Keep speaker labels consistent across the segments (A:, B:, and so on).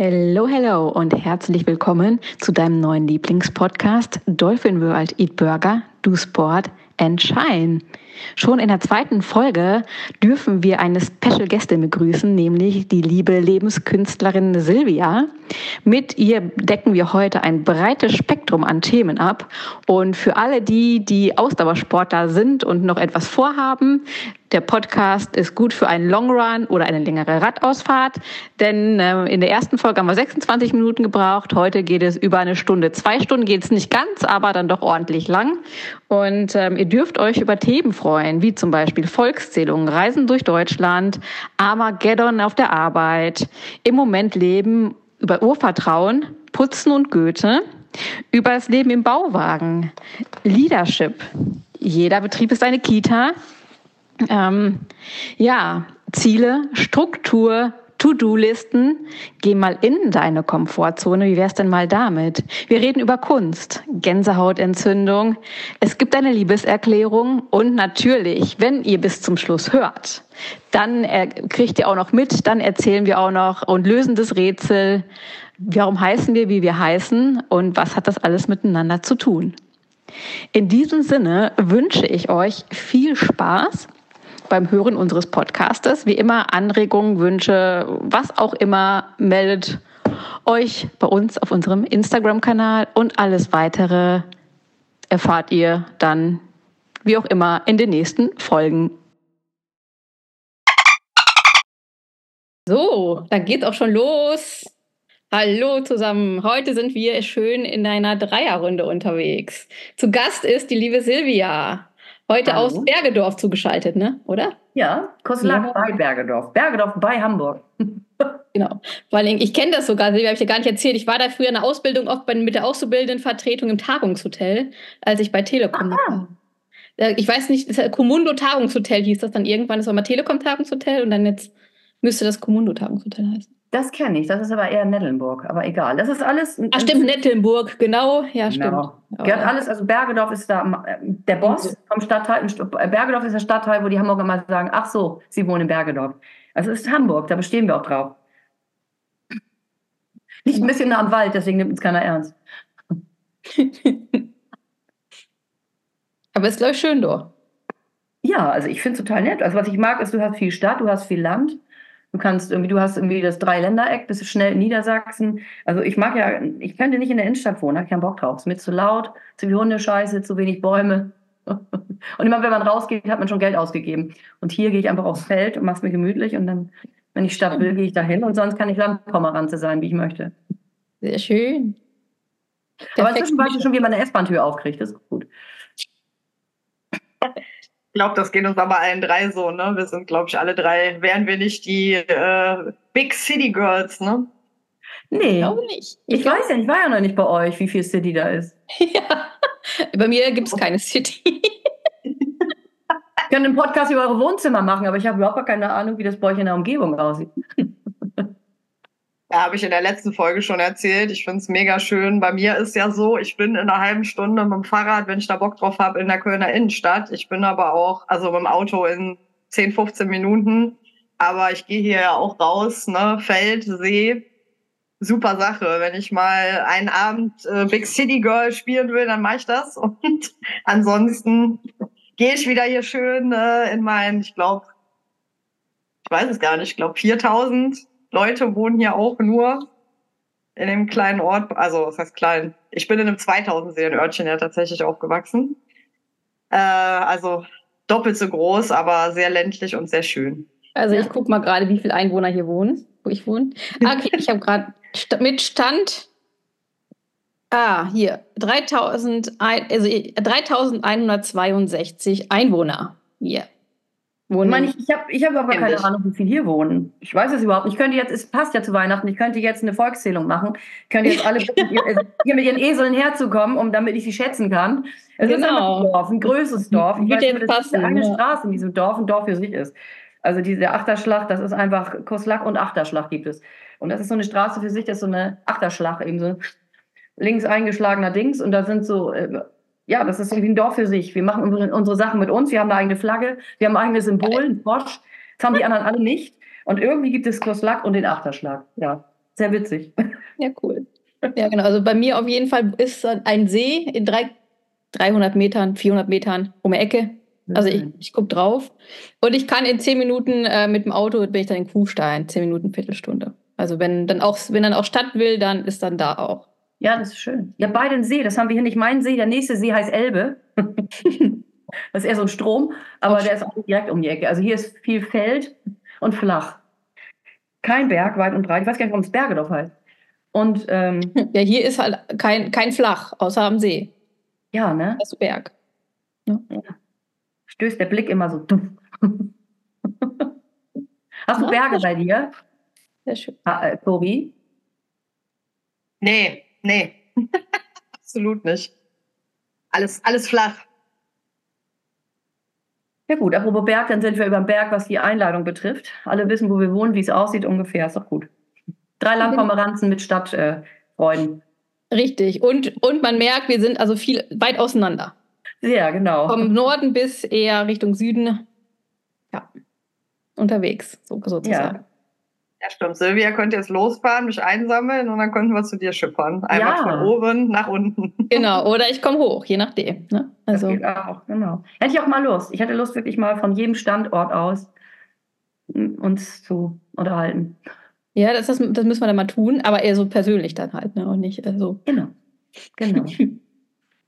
A: Hello, hello und herzlich willkommen zu deinem neuen Lieblingspodcast Dolphin World Eat Burger, Do Sport and Shine. Schon in der zweiten Folge dürfen wir eine Special Gästin begrüßen, nämlich die liebe Lebenskünstlerin Silvia. Mit ihr decken wir heute ein breites Spektrum an Themen ab. Und für alle die, die Ausdauersportler sind und noch etwas vorhaben, der Podcast ist gut für einen Long Run oder eine längere Radausfahrt, denn äh, in der ersten Folge haben wir 26 Minuten gebraucht. Heute geht es über eine Stunde. Zwei Stunden geht es nicht ganz, aber dann doch ordentlich lang. Und ähm, ihr dürft euch über Themen freuen, wie zum Beispiel Volkszählungen, Reisen durch Deutschland, Armageddon auf der Arbeit, im Moment leben, über Urvertrauen, Putzen und Goethe, über das Leben im Bauwagen, Leadership. Jeder Betrieb ist eine Kita. Ähm, ja, Ziele, Struktur, To-Do-Listen. Geh mal in deine Komfortzone. Wie wär's denn mal damit? Wir reden über Kunst, Gänsehautentzündung. Es gibt eine Liebeserklärung und natürlich, wenn ihr bis zum Schluss hört, dann kriegt ihr auch noch mit, dann erzählen wir auch noch und lösen das Rätsel. Warum heißen wir, wie wir heißen und was hat das alles miteinander zu tun? In diesem Sinne wünsche ich euch viel Spaß beim Hören unseres Podcastes. Wie immer Anregungen, Wünsche, was auch immer, meldet euch bei uns auf unserem Instagram-Kanal und alles weitere erfahrt ihr dann, wie auch immer, in den nächsten Folgen. So, dann geht's auch schon los. Hallo zusammen. Heute sind wir schön in einer Dreierrunde unterwegs. Zu Gast ist die liebe Silvia. Heute Hallo. aus Bergedorf zugeschaltet, ne? Oder?
B: Ja, Koslak ja. bei Bergedorf. Bergedorf bei Hamburg.
A: genau. Vor allem, ich kenne das sogar, Silvia, habe ich dir gar nicht erzählt. Ich war da früher in der Ausbildung oft bei, mit der Auszubildendenvertretung im Tagungshotel, als ich bei Telekom war. Ich weiß nicht, das Kommuno Tagungshotel hieß das dann irgendwann. Das war mal Telekom Tagungshotel und dann jetzt müsste das Kommuno Tagungshotel heißen.
B: Das kenne ich, das ist aber eher Nettelnburg, aber egal. Das ist alles.
A: Ach, stimmt, Nettelnburg, genau. Ja, genau.
B: stimmt. Gehört alles, also Bergedorf ist da der Boss vom Stadtteil. Bergedorf ist der Stadtteil, wo die Hamburger mal sagen: Ach so, sie wohnen in Bergedorf. Also es ist Hamburg, da bestehen wir auch drauf. Nicht ein bisschen nah am Wald, deswegen nimmt uns keiner ernst.
A: aber es ist, glaube ich, schön dort.
B: Ja, also ich finde es total nett. Also was ich mag, ist, du hast viel Stadt, du hast viel Land. Du kannst irgendwie, du hast irgendwie das Dreiländereck, bist schnell in Niedersachsen. Also ich mag ja, ich könnte nicht in der Innenstadt wohnen, habe keinen Bock drauf. Es ist mir zu laut, zu viel Hundescheiße, zu wenig Bäume. Und immer wenn man rausgeht, hat man schon Geld ausgegeben. Und hier gehe ich einfach aufs Feld und mache es mir gemütlich und dann, wenn ich Stadt will, gehe ich dahin und sonst kann ich Landpomeranze sein, wie ich möchte.
A: Sehr schön.
B: Aber inzwischen weiß ich schon, wie man eine S-Bahn-Tür aufkriegt. Das ist gut.
C: Ich glaube, das geht uns aber allen drei so, ne? Wir sind, glaube ich, alle drei, wären wir nicht die äh, Big City Girls, ne?
B: Nee. Ich glaube nicht. Ich, ich weiß ja, ich war ja noch nicht bei euch, wie viel City da ist.
A: ja. Bei mir gibt es keine City.
B: ich kann einen Podcast über eure Wohnzimmer machen, aber ich habe überhaupt keine Ahnung, wie das bei euch in der Umgebung aussieht.
C: Ja, habe ich in der letzten Folge schon erzählt. Ich finde es mega schön. Bei mir ist ja so, ich bin in einer halben Stunde mit dem Fahrrad, wenn ich da Bock drauf habe, in der Kölner Innenstadt. Ich bin aber auch, also mit dem Auto in 10, 15 Minuten. Aber ich gehe hier ja auch raus, ne? Feld, See. Super Sache. Wenn ich mal einen Abend äh, Big City Girl spielen will, dann mache ich das. Und ansonsten gehe ich wieder hier schön äh, in mein, ich glaube, ich weiß es gar nicht, ich glaube 4000 Leute wohnen hier auch nur in dem kleinen Ort, also was heißt klein? Ich bin in einem 2000 Seelen-Örtchen ja tatsächlich aufgewachsen. Äh, also doppelt so groß, aber sehr ländlich und sehr schön.
A: Also ich gucke mal gerade, wie viele Einwohner hier wohnen, wo ich wohne. Ah, okay, ich habe gerade mit Stand. Ah, hier 3000, also 3162 Einwohner. Hier.
B: Wohnen. Ich meine, ich, ich habe ich hab aber keine Ahnung, wie viele hier wohnen. Ich weiß es überhaupt nicht. Ich könnte jetzt, es passt ja zu Weihnachten, ich könnte jetzt eine Volkszählung machen. Ich könnte jetzt alle hier mit ihren Eseln herzukommen, um damit ich sie schätzen kann. Es genau. ist ein Dorf, ein größeres Dorf. Ich Würde weiß, dass passen, eine ja. Straße in diesem Dorf ein Dorf für sich ist. Also diese Achterschlag, das ist einfach Koslak und Achterschlag gibt es. Und das ist so eine Straße für sich, das ist so eine Achterschlag, eben so links eingeschlagener Dings. Und da sind so äh, ja, das ist irgendwie ein Dorf für sich. Wir machen unsere, unsere Sachen mit uns. Wir haben eine eigene Flagge. Wir haben ein eigenes Symbol, ein Frosch. Das haben die anderen alle nicht. Und irgendwie gibt es Koslak und den Achterschlag. Ja. sehr witzig.
A: Ja, cool. Ja, genau. Also bei mir auf jeden Fall ist ein See in drei, 300 Metern, 400 Metern um die Ecke. Also ich, ich gucke drauf. Und ich kann in zehn Minuten äh, mit dem Auto, bin ich dann in Kuhstein, zehn Minuten, Viertelstunde. Also wenn dann auch, wenn dann auch Stadt will, dann ist dann da auch.
B: Ja, das ist schön. Ja, beide einen See, das haben wir hier nicht. Mein See, der nächste See heißt Elbe. das ist eher so ein Strom, aber der ist auch direkt um die Ecke. Also hier ist viel Feld und flach. Kein Berg, weit und breit. Ich weiß gar nicht, warum es Bergedorf heißt. Und, ähm,
A: ja, hier ist halt kein, kein Flach, außer am See.
B: Ja, ne?
A: Das ist Berg.
B: Ja. ja. Stößt der Blick immer so. Hast du Berge bei dir?
A: Sehr schön.
B: Ah, äh, Tobi?
C: Nee, nee. Absolut nicht. Alles, alles flach.
B: Ja gut, apropos Berg, dann sind wir über dem Berg, was die Einladung betrifft. Alle wissen, wo wir wohnen, wie es aussieht ungefähr. Ist doch gut. Drei Landpomeranzen mit Stadtfreunden.
A: Äh, Richtig. Und, und man merkt, wir sind also viel weit auseinander.
B: Ja, genau.
A: Vom Norden bis eher Richtung Süden. Ja. Unterwegs, so, sozusagen.
C: Ja. Ja, stimmt. Silvia könnte jetzt losfahren, mich einsammeln und dann könnten wir zu dir schippern. Einmal ja. von oben nach unten.
A: Genau, oder ich komme hoch, je nachdem. Ne?
B: Also. Das geht auch, genau. Hätte ich auch mal Lust. Ich hätte Lust, wirklich mal von jedem Standort aus uns zu unterhalten.
A: Ja, das, das, das müssen wir dann mal tun, aber eher so persönlich dann halt, ne? Und nicht äh, so.
B: Genau. Genau.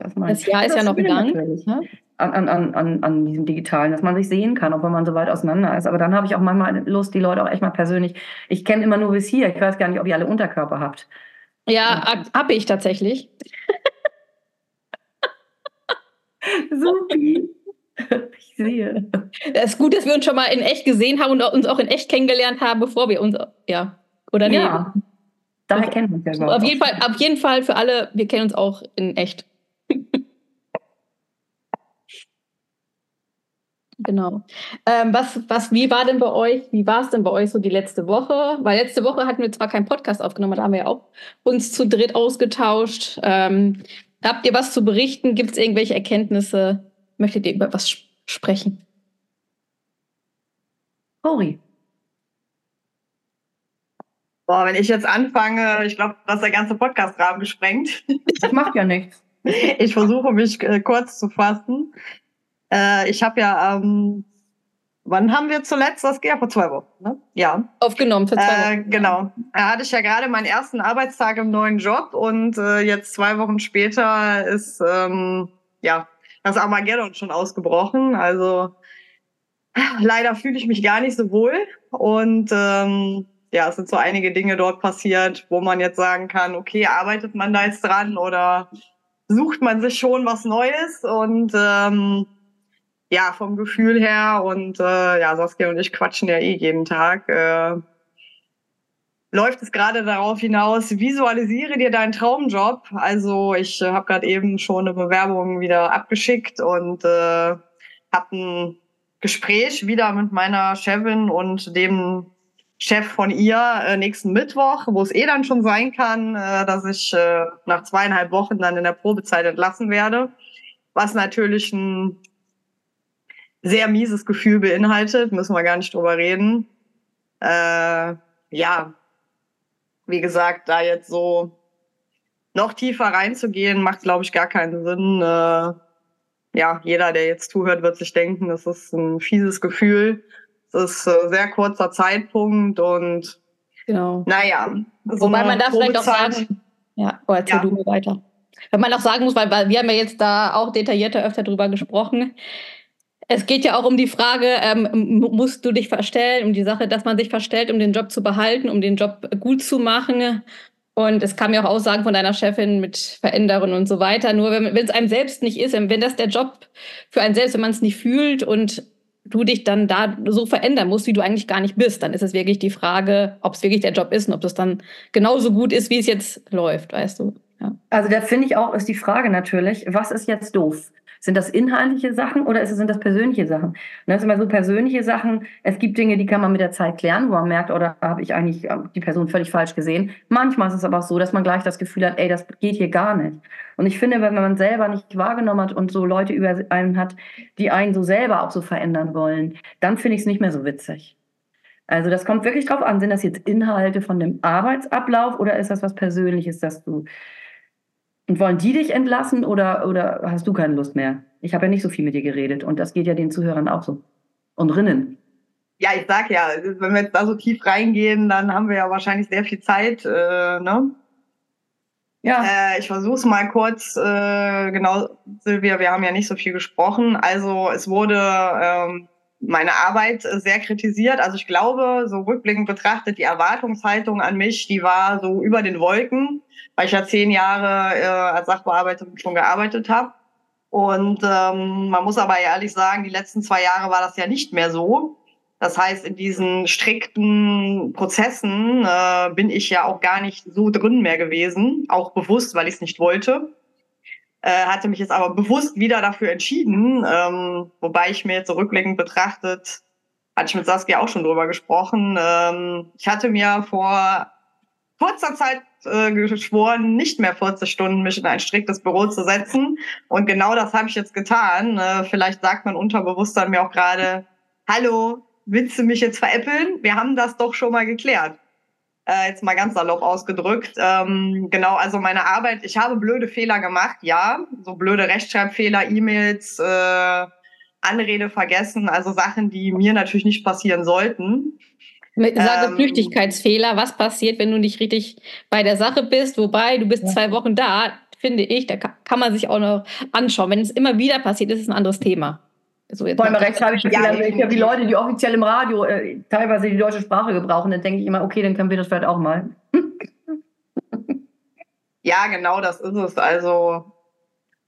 A: Das, das Jahr ist ja noch lang.
B: Ne? An, an, an, an diesem Digitalen, dass man sich sehen kann, obwohl man so weit auseinander ist. Aber dann habe ich auch manchmal Lust, die Leute auch echt mal persönlich. Ich kenne immer nur bis hier. Ich weiß gar nicht, ob ihr alle Unterkörper habt.
A: Ja, ja. habe ich tatsächlich.
B: Supi. Ich sehe.
A: Es ist gut, dass wir uns schon mal in echt gesehen haben und uns auch in echt kennengelernt haben, bevor wir uns, ja, oder
B: nee? Ja, daher kennen wir uns ja.
A: Auf jeden, Fall, auf jeden Fall für alle, wir kennen uns auch in echt. Genau. Ähm, was, was, wie war denn bei euch, wie war es denn bei euch so die letzte Woche? Weil letzte Woche hatten wir zwar keinen Podcast aufgenommen, da haben wir ja auch uns zu dritt ausgetauscht. Ähm, habt ihr was zu berichten? Gibt es irgendwelche Erkenntnisse? Möchtet ihr über was sprechen?
B: Cori.
C: Boah, wenn ich jetzt anfange, ich glaube, dass der ganze Podcast-Rahmen gesprengt.
B: Das macht ja nichts.
C: Ich versuche mich äh, kurz zu fassen. Äh, ich habe ja, ähm, wann haben wir zuletzt das? Ja, vor zwei Wochen, ne? Ja.
A: Aufgenommen, für zwei äh, Wochen.
C: Äh, genau. Da hatte ich ja gerade meinen ersten Arbeitstag im neuen Job und äh, jetzt zwei Wochen später ist, ähm, ja, das Armageddon schon ausgebrochen. Also leider fühle ich mich gar nicht so wohl und ähm, ja, es sind so einige Dinge dort passiert, wo man jetzt sagen kann, okay, arbeitet man da jetzt dran oder sucht man sich schon was Neues und ähm, ja, vom Gefühl her und äh, ja, Saskia und ich quatschen ja eh jeden Tag. Äh, läuft es gerade darauf hinaus, visualisiere dir deinen Traumjob. Also ich äh, habe gerade eben schon eine Bewerbung wieder abgeschickt und äh, habe ein Gespräch wieder mit meiner Chefin und dem Chef von ihr äh, nächsten Mittwoch, wo es eh dann schon sein kann, äh, dass ich äh, nach zweieinhalb Wochen dann in der Probezeit entlassen werde. Was natürlich ein sehr mieses Gefühl beinhaltet, müssen wir gar nicht drüber reden. Äh, ja, wie gesagt, da jetzt so noch tiefer reinzugehen, macht, glaube ich, gar keinen Sinn. Äh, ja, jeder, der jetzt zuhört, wird sich denken, das ist ein fieses Gefühl. Es ist ein sehr kurzer Zeitpunkt und
A: genau.
C: naja.
A: So Wobei man da vielleicht auch sagen, ja, oh, erzähl ja. du mir weiter. Wenn man auch sagen muss, weil, weil wir haben ja jetzt da auch detaillierter öfter drüber gesprochen, es geht ja auch um die Frage, ähm, musst du dich verstellen, um die Sache, dass man sich verstellt, um den Job zu behalten, um den Job gut zu machen. Und es kam ja auch Aussagen von deiner Chefin mit Veränderungen und so weiter. Nur wenn es einem selbst nicht ist, wenn das der Job für einen selbst, wenn man es nicht fühlt und du dich dann da so verändern musst, wie du eigentlich gar nicht bist, dann ist es wirklich die Frage, ob es wirklich der Job ist und ob es dann genauso gut ist, wie es jetzt läuft, weißt du.
B: Also da finde ich auch, ist die Frage natürlich, was ist jetzt doof? Sind das inhaltliche Sachen oder sind das persönliche Sachen? Das sind immer so persönliche Sachen. Es gibt Dinge, die kann man mit der Zeit klären, wo man merkt, oder habe ich eigentlich ähm, die Person völlig falsch gesehen. Manchmal ist es aber auch so, dass man gleich das Gefühl hat, ey, das geht hier gar nicht. Und ich finde, wenn man selber nicht wahrgenommen hat und so Leute über einen hat, die einen so selber auch so verändern wollen, dann finde ich es nicht mehr so witzig. Also das kommt wirklich drauf an, sind das jetzt Inhalte von dem Arbeitsablauf oder ist das was Persönliches, dass du und wollen die dich entlassen oder, oder hast du keine Lust mehr? Ich habe ja nicht so viel mit dir geredet und das geht ja den Zuhörern auch so. Und Rinnen.
C: Ja, ich sag ja, wenn wir jetzt da so tief reingehen, dann haben wir ja wahrscheinlich sehr viel Zeit, äh, ne? Ja. Äh, ich versuche es mal kurz, äh, genau, Silvia, wir haben ja nicht so viel gesprochen. Also es wurde ähm, meine Arbeit sehr kritisiert. Also ich glaube, so rückblickend betrachtet, die Erwartungshaltung an mich, die war so über den Wolken, weil ich ja zehn Jahre äh, als Sachbearbeiterin schon gearbeitet habe. Und ähm, man muss aber ehrlich sagen, die letzten zwei Jahre war das ja nicht mehr so. Das heißt, in diesen strikten Prozessen äh, bin ich ja auch gar nicht so drin mehr gewesen, auch bewusst, weil ich es nicht wollte äh, hatte mich jetzt aber bewusst wieder dafür entschieden, ähm, wobei ich mir jetzt zurückblickend betrachtet, hatte ich mit Saskia auch schon drüber gesprochen. Ähm, ich hatte mir vor kurzer Zeit äh, geschworen, nicht mehr 40 Stunden mich in ein striktes Büro zu setzen. Und genau das habe ich jetzt getan. Äh, vielleicht sagt mein Unterbewusstsein mir auch gerade, hallo, willst du mich jetzt veräppeln? Wir haben das doch schon mal geklärt äh, jetzt mal ganz salopp ausgedrückt. Ähm, genau, also meine Arbeit, ich habe blöde Fehler gemacht, ja, so blöde Rechtschreibfehler, E-Mails, äh, Anrede vergessen, also Sachen, die mir natürlich nicht passieren sollten.
A: Sage ähm, Flüchtigkeitsfehler, was passiert, wenn du nicht richtig bei der Sache bist, wobei du bist ja. zwei Wochen da, finde ich, da kann man sich auch noch anschauen. Wenn es immer wieder passiert, ist es ein anderes Thema.
B: So jetzt Vor allem rechtschreibliche ja, Fehler. Ich habe die Leute, die offiziell im Radio äh, teilweise die deutsche Sprache gebrauchen, dann denke ich immer, okay, dann können wir das vielleicht auch mal.
C: ja, genau, das ist es. Also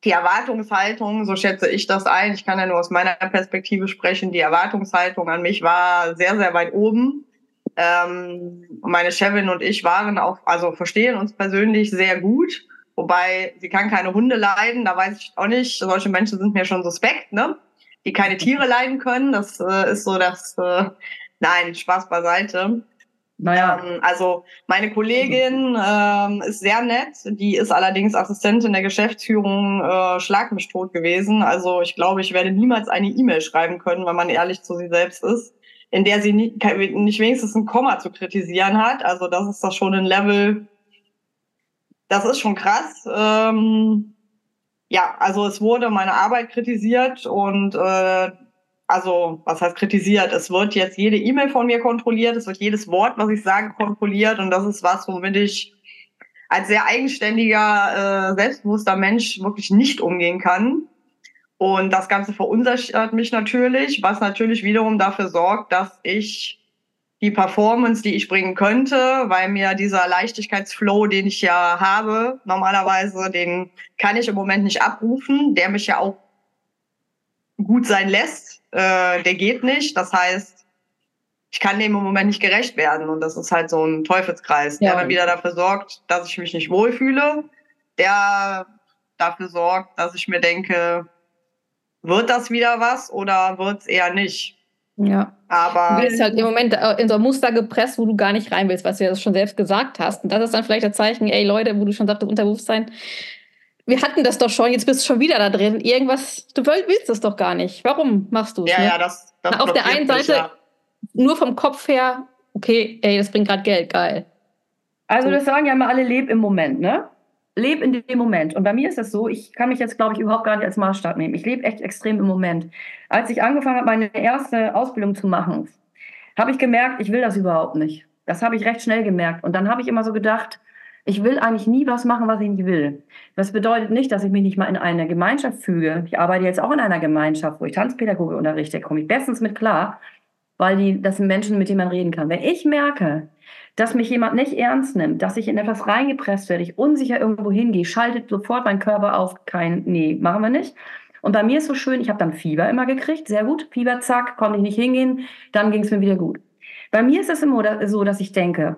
C: die Erwartungshaltung, so schätze ich das ein. Ich kann ja nur aus meiner Perspektive sprechen. Die Erwartungshaltung an mich war sehr, sehr weit oben. Ähm, meine Chefin und ich waren auch, also verstehen uns persönlich sehr gut. Wobei sie kann keine Hunde leiden, da weiß ich auch nicht. Solche Menschen sind mir schon suspekt, ne? Die keine Tiere leiden können. Das äh, ist so das, äh, nein, Spaß beiseite. Naja. Ähm, also meine Kollegin ähm, ist sehr nett, die ist allerdings Assistentin der Geschäftsführung, äh, schlag mich tot gewesen. Also ich glaube, ich werde niemals eine E-Mail schreiben können, wenn man ehrlich zu sich selbst ist, in der sie nie, nicht wenigstens ein Komma zu kritisieren hat. Also das ist doch schon ein Level, das ist schon krass. Ähm, ja, also es wurde meine Arbeit kritisiert und äh, also was heißt kritisiert? Es wird jetzt jede E-Mail von mir kontrolliert, es wird jedes Wort, was ich sage, kontrolliert und das ist was, womit ich als sehr eigenständiger, äh, selbstbewusster Mensch wirklich nicht umgehen kann. Und das Ganze verunsichert mich natürlich, was natürlich wiederum dafür sorgt, dass ich die Performance, die ich bringen könnte, weil mir dieser Leichtigkeitsflow, den ich ja habe, normalerweise, den kann ich im Moment nicht abrufen, der mich ja auch gut sein lässt, äh, der geht nicht. Das heißt, ich kann dem im Moment nicht gerecht werden und das ist halt so ein Teufelskreis, ja. der dann wieder dafür sorgt, dass ich mich nicht wohlfühle, der dafür sorgt, dass ich mir denke, wird das wieder was oder wird es eher nicht?
A: Ja. Aber. Du wirst halt im Moment äh, in so ein Muster gepresst, wo du gar nicht rein willst, was du ja schon selbst gesagt hast. Und das ist dann vielleicht ein Zeichen, ey Leute, wo du schon sagtest, Unterbewusstsein, wir hatten das doch schon, jetzt bist du schon wieder da drin. Irgendwas, du willst das doch gar nicht. Warum machst du es?
C: Ja, ne? ja, das, das
A: Na, Auf der einen Seite, ja. nur vom Kopf her, okay, ey, das bringt gerade Geld, geil.
B: Also, das sagen ja immer alle, leb im Moment, ne? Lebe in dem Moment. Und bei mir ist das so, ich kann mich jetzt, glaube ich, überhaupt gar nicht als Maßstab nehmen. Ich lebe echt extrem im Moment. Als ich angefangen habe, meine erste Ausbildung zu machen, habe ich gemerkt, ich will das überhaupt nicht. Das habe ich recht schnell gemerkt. Und dann habe ich immer so gedacht, ich will eigentlich nie was machen, was ich nicht will. Das bedeutet nicht, dass ich mich nicht mal in eine Gemeinschaft füge. Ich arbeite jetzt auch in einer Gemeinschaft, wo ich Tanzpädagoge unterrichte. Komme ich bestens mit klar, weil die, das sind Menschen, mit denen man reden kann. Wenn ich merke, dass mich jemand nicht ernst nimmt, dass ich in etwas reingepresst werde, ich unsicher irgendwo hingehe, schaltet sofort mein Körper auf, kein, nee, machen wir nicht. Und bei mir ist so schön, ich habe dann Fieber immer gekriegt, sehr gut, Fieber, zack, konnte ich nicht hingehen, dann ging es mir wieder gut. Bei mir ist es immer so, dass ich denke,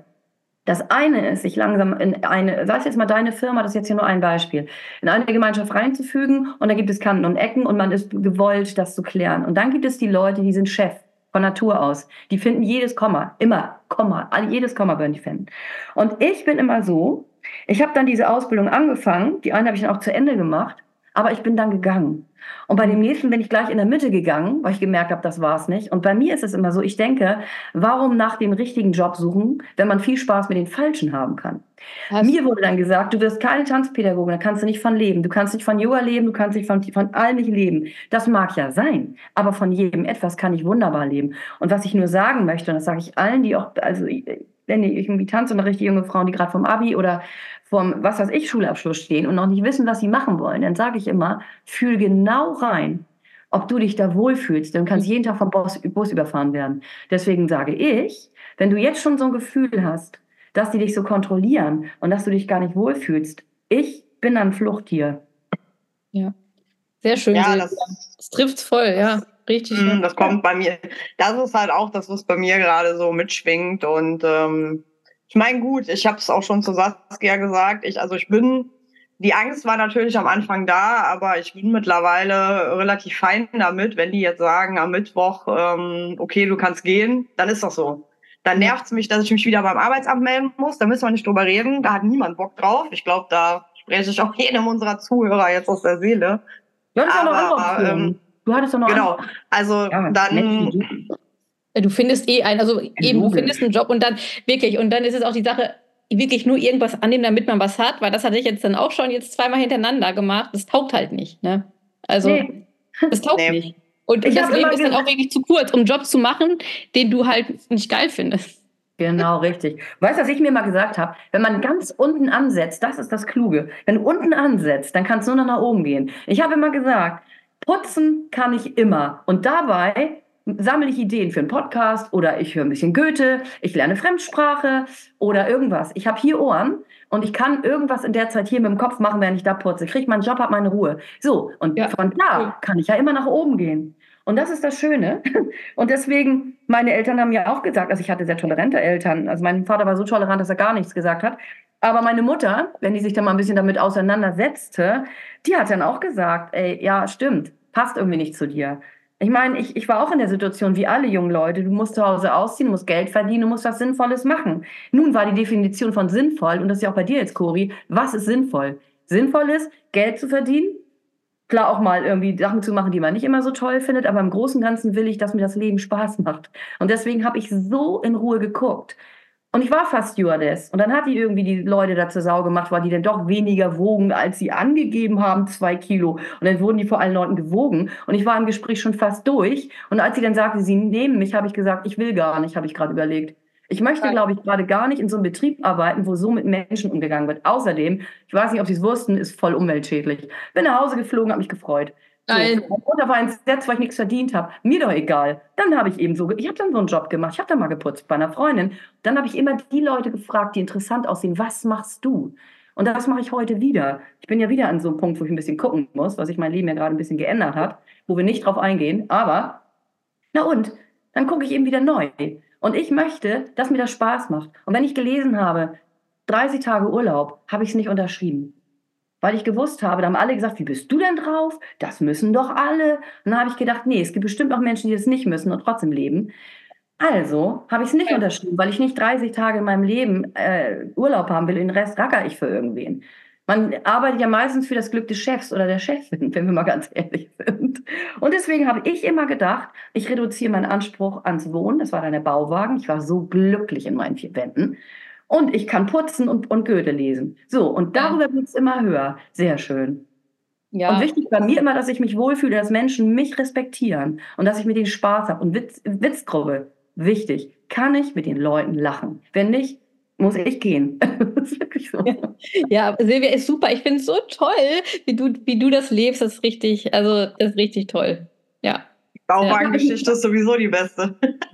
B: das eine ist, sich langsam in eine, sei es jetzt mal deine Firma, das ist jetzt hier nur ein Beispiel, in eine Gemeinschaft reinzufügen und da gibt es Kanten und Ecken und man ist gewollt, das zu klären. Und dann gibt es die Leute, die sind Chef von Natur aus. Die finden jedes Komma, immer Komma, jedes Komma würden die finden. Und ich bin immer so, ich habe dann diese Ausbildung angefangen, die eine habe ich dann auch zu Ende gemacht, Aber ich bin dann gegangen. Und bei dem nächsten bin ich gleich in der Mitte gegangen, weil ich gemerkt habe, das war es nicht. Und bei mir ist es immer so, ich denke, warum nach dem richtigen Job suchen, wenn man viel Spaß mit den Falschen haben kann? Hast mir wurde dann gesagt, du wirst keine Tanzpädagogin, da kannst du nicht von leben. Du kannst nicht von Yoga leben, du kannst nicht von, von allem nicht leben. Das mag ja sein, aber von jedem etwas kann ich wunderbar leben. Und was ich nur sagen möchte, und das sage ich allen, die auch, also wenn ich irgendwie tanze und richtig junge Frauen, die gerade vom Abi oder vom, was weiß ich, Schulabschluss stehen und noch nicht wissen, was sie machen wollen, dann sage ich immer, fühl genau rein, ob du dich da wohlfühlst. Dann kannst jeden Tag vom Bus, Bus überfahren werden. Deswegen sage ich, wenn du jetzt schon so ein Gefühl hast, dass die dich so kontrollieren und dass du dich gar nicht wohlfühlst, ich bin ein Fluchttier.
A: Ja, sehr schön. Ja, das, das trifft voll, ja. Richtig.
C: Mm, das kommt bei mir. Das ist halt auch das, was bei mir gerade so mitschwingt. Und ähm, ich meine, gut, ich habe es auch schon zu Saskia gesagt. Ich, also ich bin, die Angst war natürlich am Anfang da, aber ich bin mittlerweile relativ fein damit, wenn die jetzt sagen am Mittwoch, ähm, okay, du kannst gehen, dann ist das so. Dann nervt es mich, dass ich mich wieder beim Arbeitsamt melden muss. Da müssen wir nicht drüber reden. Da hat niemand Bock drauf. Ich glaube, da spreche ich auch jedem unserer Zuhörer jetzt aus der Seele.
B: Ja, das aber, ähm, Du hattest doch noch
C: Genau, also ja, dann.
A: Du findest eh einen, also eben, du findest einen Job und dann wirklich, und dann ist es auch die Sache, wirklich nur irgendwas annehmen, damit man was hat, weil das hatte ich jetzt dann auch schon jetzt zweimal hintereinander gemacht. Das taugt halt nicht, ne? Also, nee. das taugt nee. nicht. Und ich das Leben ist dann auch wirklich zu kurz, um einen Job zu machen, den du halt nicht geil findest.
B: Genau, richtig. Weißt du, was ich mir mal gesagt habe? Wenn man ganz unten ansetzt, das ist das Kluge. Wenn du unten ansetzt, dann kannst du nur noch nach oben gehen. Ich habe immer gesagt, Putzen kann ich immer. Und dabei sammle ich Ideen für einen Podcast oder ich höre ein bisschen Goethe, ich lerne Fremdsprache oder irgendwas. Ich habe hier Ohren und ich kann irgendwas in der Zeit hier mit dem Kopf machen, während ich da putze. Kriege meinen Job, habe meine Ruhe. So, und ja. von da kann ich ja immer nach oben gehen. Und das ist das Schöne. Und deswegen, meine Eltern haben ja auch gesagt, also ich hatte sehr tolerante Eltern. Also mein Vater war so tolerant, dass er gar nichts gesagt hat. Aber meine Mutter, wenn die sich dann mal ein bisschen damit auseinandersetzte, die hat dann auch gesagt, ey, ja, stimmt, passt irgendwie nicht zu dir. Ich meine, ich, ich war auch in der Situation wie alle jungen Leute. Du musst zu Hause ausziehen, du musst Geld verdienen, du musst was Sinnvolles machen. Nun war die Definition von sinnvoll, und das ist ja auch bei dir jetzt, Cori, was ist sinnvoll? Sinnvoll ist, Geld zu verdienen, klar auch mal irgendwie Sachen zu machen, die man nicht immer so toll findet, aber im Großen und Ganzen will ich, dass mir das Leben Spaß macht. Und deswegen habe ich so in Ruhe geguckt. Und ich war fast Stewardess. Und dann hat die irgendwie die Leute dazu Sau gemacht, weil die dann doch weniger wogen, als sie angegeben haben, zwei Kilo. Und dann wurden die vor allen Leuten gewogen. Und ich war im Gespräch schon fast durch. Und als sie dann sagte, sie nehmen mich, habe ich gesagt, ich will gar nicht, habe ich gerade überlegt. Ich möchte, glaube ich, gerade gar nicht in so einem Betrieb arbeiten, wo so mit Menschen umgegangen wird. Außerdem, ich weiß nicht, ob Sie es wussten, ist voll umweltschädlich. Bin nach Hause geflogen, habe mich gefreut. Nein. So, und war entsetzt, weil ich nichts verdient habe. Mir doch egal. Dann habe ich eben so, ich habe dann so einen Job gemacht. Ich habe dann mal geputzt bei einer Freundin. Dann habe ich immer die Leute gefragt, die interessant aussehen. Was machst du? Und das mache ich heute wieder. Ich bin ja wieder an so einem Punkt, wo ich ein bisschen gucken muss, was sich mein Leben ja gerade ein bisschen geändert hat, wo wir nicht drauf eingehen. Aber, na und, dann gucke ich eben wieder neu. Und ich möchte, dass mir das Spaß macht. Und wenn ich gelesen habe, 30 Tage Urlaub, habe ich es nicht unterschrieben weil ich gewusst habe, da haben alle gesagt, wie bist du denn drauf? Das müssen doch alle. Und dann habe ich gedacht, nee, es gibt bestimmt auch Menschen, die das nicht müssen und trotzdem leben. Also habe ich es nicht ja. unterschrieben, weil ich nicht 30 Tage in meinem Leben äh, Urlaub haben will, den Rest racker ich für irgendwen. Man arbeitet ja meistens für das Glück des Chefs oder der Chefin, wenn wir mal ganz ehrlich sind. Und deswegen habe ich immer gedacht, ich reduziere meinen Anspruch ans Wohnen. Das war dann der Bauwagen. Ich war so glücklich in meinen vier Wänden. Und ich kann putzen und, und Goethe lesen. So, und darüber wird es immer höher. Sehr schön. Ja. Und wichtig bei mir immer, dass ich mich wohlfühle, dass Menschen mich respektieren und dass ich mit denen Spaß habe. Und Witz, Witzgruppe, wichtig, kann ich mit den Leuten lachen. Wenn nicht, muss ich gehen.
A: das ist wirklich so. Ja, ja Silvia ist super. Ich finde es so toll, wie du, wie du das lebst. Das ist richtig, also das ist richtig toll. Ja.
C: Bauwagengeschichte ist sowieso die beste.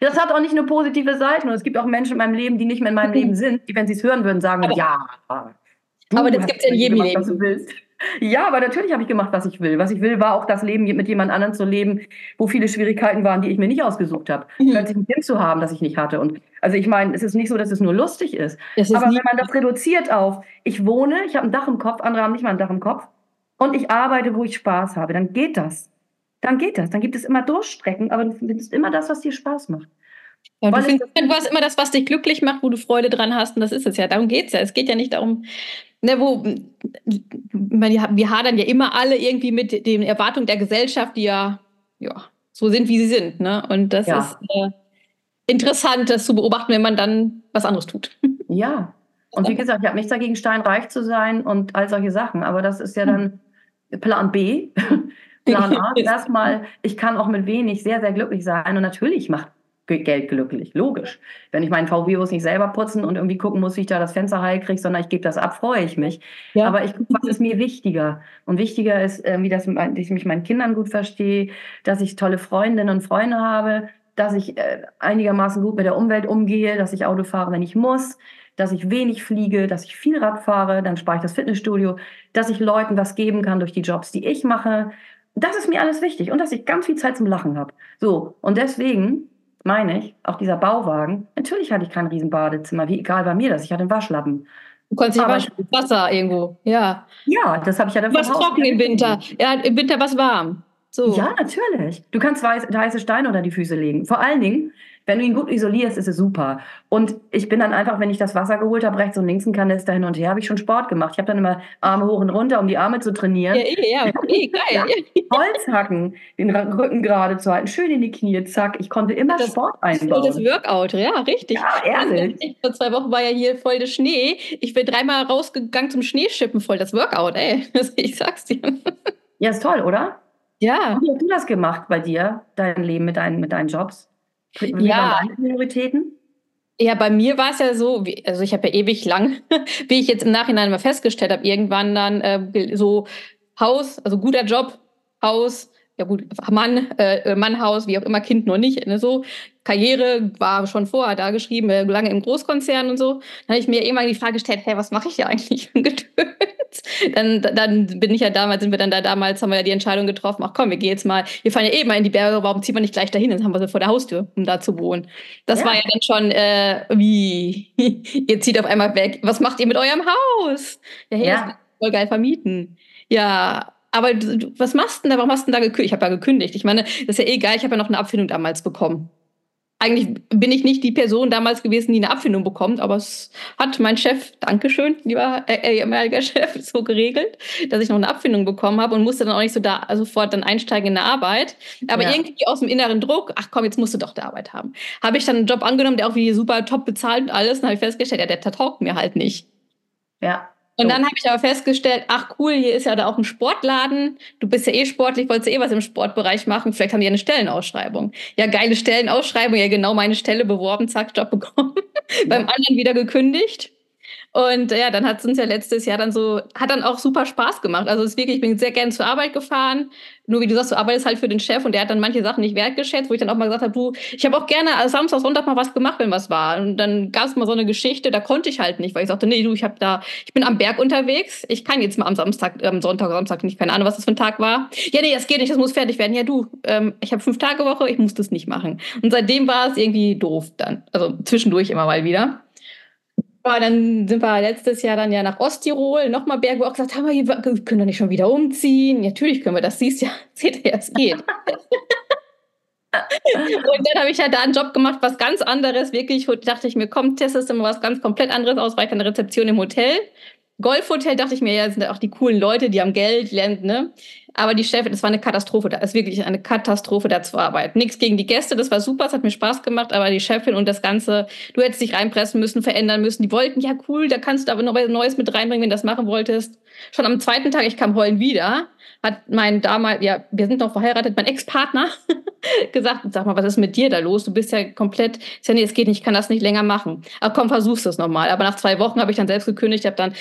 B: Das hat auch nicht nur positive Seiten. Und es gibt auch Menschen in meinem Leben, die nicht mehr in meinem Leben sind, die, wenn sie es hören würden, sagen, aber, ja.
A: aber das gibt es in jedem gemacht, Leben. Was du willst.
B: Ja, aber natürlich habe ich gemacht, was ich will. Was ich will, war auch das Leben mit jemand anderem zu leben, wo viele Schwierigkeiten waren, die ich mir nicht ausgesucht habe. Mhm. Plötzlich ein Kind zu haben, das ich nicht hatte. Und also ich meine, es ist nicht so, dass es nur lustig ist. ist aber wenn man das reduziert auf, ich wohne, ich habe ein Dach im Kopf, andere haben nicht mal ein Dach im Kopf, und ich arbeite, wo ich Spaß habe, dann geht das dann geht das. Dann gibt es immer Durchstrecken, aber du findest immer das, was dir Spaß macht.
A: Ja, du, findest, du hast immer das, was dich glücklich macht, wo du Freude dran hast. Und das ist es ja. Darum geht es ja. Es geht ja nicht darum, ne, wo, wir hadern ja immer alle irgendwie mit den Erwartungen der Gesellschaft, die ja, ja so sind, wie sie sind. Ne? Und das ja. ist äh, interessant, das zu beobachten, wenn man dann was anderes tut.
B: Ja. Und wie gesagt, ich habe nichts dagegen, steinreich zu sein und all solche Sachen. Aber das ist ja dann Plan B. Plan A erstmal, ich kann auch mit wenig sehr, sehr glücklich sein. Und natürlich macht Geld glücklich, logisch. Wenn ich meinen VW-Bus nicht selber putzen und irgendwie gucken muss, wie ich da das Fenster heil kriege, sondern ich gebe das ab, freue ich mich. Ja. Aber ich gucke, was ist mir wichtiger? Und wichtiger ist, irgendwie, dass, dass ich mich meinen Kindern gut verstehe, dass ich tolle Freundinnen und Freunde habe, dass ich äh, einigermaßen gut mit der Umwelt umgehe, dass ich Auto fahre, wenn ich muss, dass ich wenig fliege, dass ich viel Rad fahre, dann spare ich das Fitnessstudio, dass ich Leuten was geben kann durch die Jobs, die ich mache. Das ist mir alles wichtig und dass ich ganz viel Zeit zum Lachen habe. So, und deswegen meine ich, auch dieser Bauwagen, natürlich hatte ich kein Riesenbadezimmer, wie egal war mir das, ich hatte einen Waschlappen.
A: Du konntest ja waschen, Wasser irgendwo, ja.
B: Ja, das habe ich ja dann
A: Was trocken im Winter, ja, im Winter was warm.
B: So. Ja, natürlich. Du kannst heiße Steine unter die Füße legen. Vor allen Dingen, wenn du ihn gut isolierst, ist es super. Und ich bin dann einfach, wenn ich das Wasser geholt habe, rechts und links ein Kanister hin und her, habe ich schon Sport gemacht. Ich habe dann immer Arme hoch und runter, um die Arme zu trainieren. Ja, eh, ja, eh, geil. Ja, Holz hacken, den Rücken gerade zu halten, schön in die Knie, zack. Ich konnte immer das, Sport einbauen.
A: Das Workout, ja, richtig. Ja, ehrlich. Vor zwei Wochen war ja hier voll der Schnee. Ich bin dreimal rausgegangen zum Schneeschippen, voll das Workout, ey. Ich sag's dir.
B: Ja, ist toll, oder?
A: Ja.
B: Wie hast du das gemacht bei dir, dein Leben mit deinen, mit deinen Jobs?
A: Wie ja. deine Prioritäten? Ja, bei mir war es ja so, wie, also ich habe ja ewig lang, wie ich jetzt im Nachhinein mal festgestellt habe, irgendwann dann äh, so Haus, also guter Job, Haus, ja gut, Mann, äh, Mannhaus, wie auch immer, Kind nur nicht, ne, so. Karriere war schon vorher da geschrieben, äh, lange im Großkonzern und so. Dann habe ich mir irgendwann die Frage gestellt, hey, was mache ich hier eigentlich für dann, dann bin ich ja damals, sind wir dann da damals, haben wir ja die Entscheidung getroffen, ach komm, wir gehen jetzt mal, wir fahren ja eh mal in die Berge, warum ziehen wir nicht gleich dahin? Dann haben wir sie vor der Haustür, um da zu wohnen. Das ja. war ja dann schon, äh, wie, ihr zieht auf einmal weg. Was macht ihr mit eurem Haus? Ja, hey, ja. voll geil vermieten. Ja, aber du, was machst du denn da? Warum hast du denn da gekündigt? Ich habe ja gekündigt. Ich meine, das ist ja eh geil. Ich habe ja noch eine Abfindung damals bekommen. Eigentlich bin ich nicht die Person damals gewesen, die eine Abfindung bekommt, aber es hat mein Chef, Dankeschön, lieber äh, ehemaliger Chef, so geregelt, dass ich noch eine Abfindung bekommen habe und musste dann auch nicht so da sofort dann einsteigen in der Arbeit. Aber ja. irgendwie aus dem inneren Druck, ach komm, jetzt musst du doch der Arbeit haben, habe ich dann einen Job angenommen, der auch wie super top bezahlt und alles. Und habe ich festgestellt, ja, der taugt mir halt nicht.
B: Ja.
A: Und dann habe ich aber festgestellt, ach cool, hier ist ja da auch ein Sportladen. Du bist ja eh sportlich, wolltest ja eh was im Sportbereich machen. Vielleicht haben die ja eine Stellenausschreibung. Ja, geile Stellenausschreibung, ja genau meine Stelle beworben, zack, Job bekommen. Beim anderen wieder gekündigt. Und ja, dann hat es uns ja letztes Jahr dann so, hat dann auch super Spaß gemacht. Also es ist wirklich, ich bin sehr gern zur Arbeit gefahren. Nur wie du sagst, du arbeitest halt für den Chef und der hat dann manche Sachen nicht wertgeschätzt, wo ich dann auch mal gesagt habe, du, ich habe auch gerne Samstag, Sonntag mal was gemacht, wenn was war. Und dann gab es mal so eine Geschichte, da konnte ich halt nicht, weil ich sagte, nee, du, ich habe da, ich bin am Berg unterwegs, ich kann jetzt mal am Samstag, am Sonntag, Samstag nicht, keine Ahnung, was das für ein Tag war. Ja, nee, das geht nicht, das muss fertig werden. Ja, du, ähm, ich habe fünf Tage Woche, ich muss das nicht machen. Und seitdem war es irgendwie doof dann. Also zwischendurch immer mal wieder. Aber dann sind wir letztes Jahr dann ja nach Osttirol, nochmal Berge, wo auch gesagt haben, wir können doch nicht schon wieder umziehen. Natürlich können wir das, siehst ja, seht ihr, es geht. und dann habe ich halt da einen Job gemacht, was ganz anderes, wirklich, dachte ich mir, komm, testest du mal was ganz komplett anderes aus, war ich dann Rezeption im Hotel. Golfhotel dachte ich mir, ja, sind auch die coolen Leute, die haben Geld, lernen, ne? Aber die Chefin, das war eine Katastrophe, das ist wirklich eine Katastrophe, da zu arbeiten. Nichts gegen die Gäste, das war super, es hat mir Spaß gemacht, aber die Chefin und das Ganze, du hättest dich reinpressen müssen, verändern müssen. Die wollten, ja cool, da kannst du aber noch was Neues mit reinbringen, wenn du das machen wolltest. Schon am zweiten Tag, ich kam heulen wieder, hat mein damals, ja, wir sind noch verheiratet, mein Ex-Partner gesagt, sag mal, was ist mit dir da los? Du bist ja komplett, ist ja nee, es geht nicht, ich kann das nicht länger machen. Aber komm, versuchst es nochmal. Aber nach zwei Wochen habe ich dann selbst gekündigt, habe dann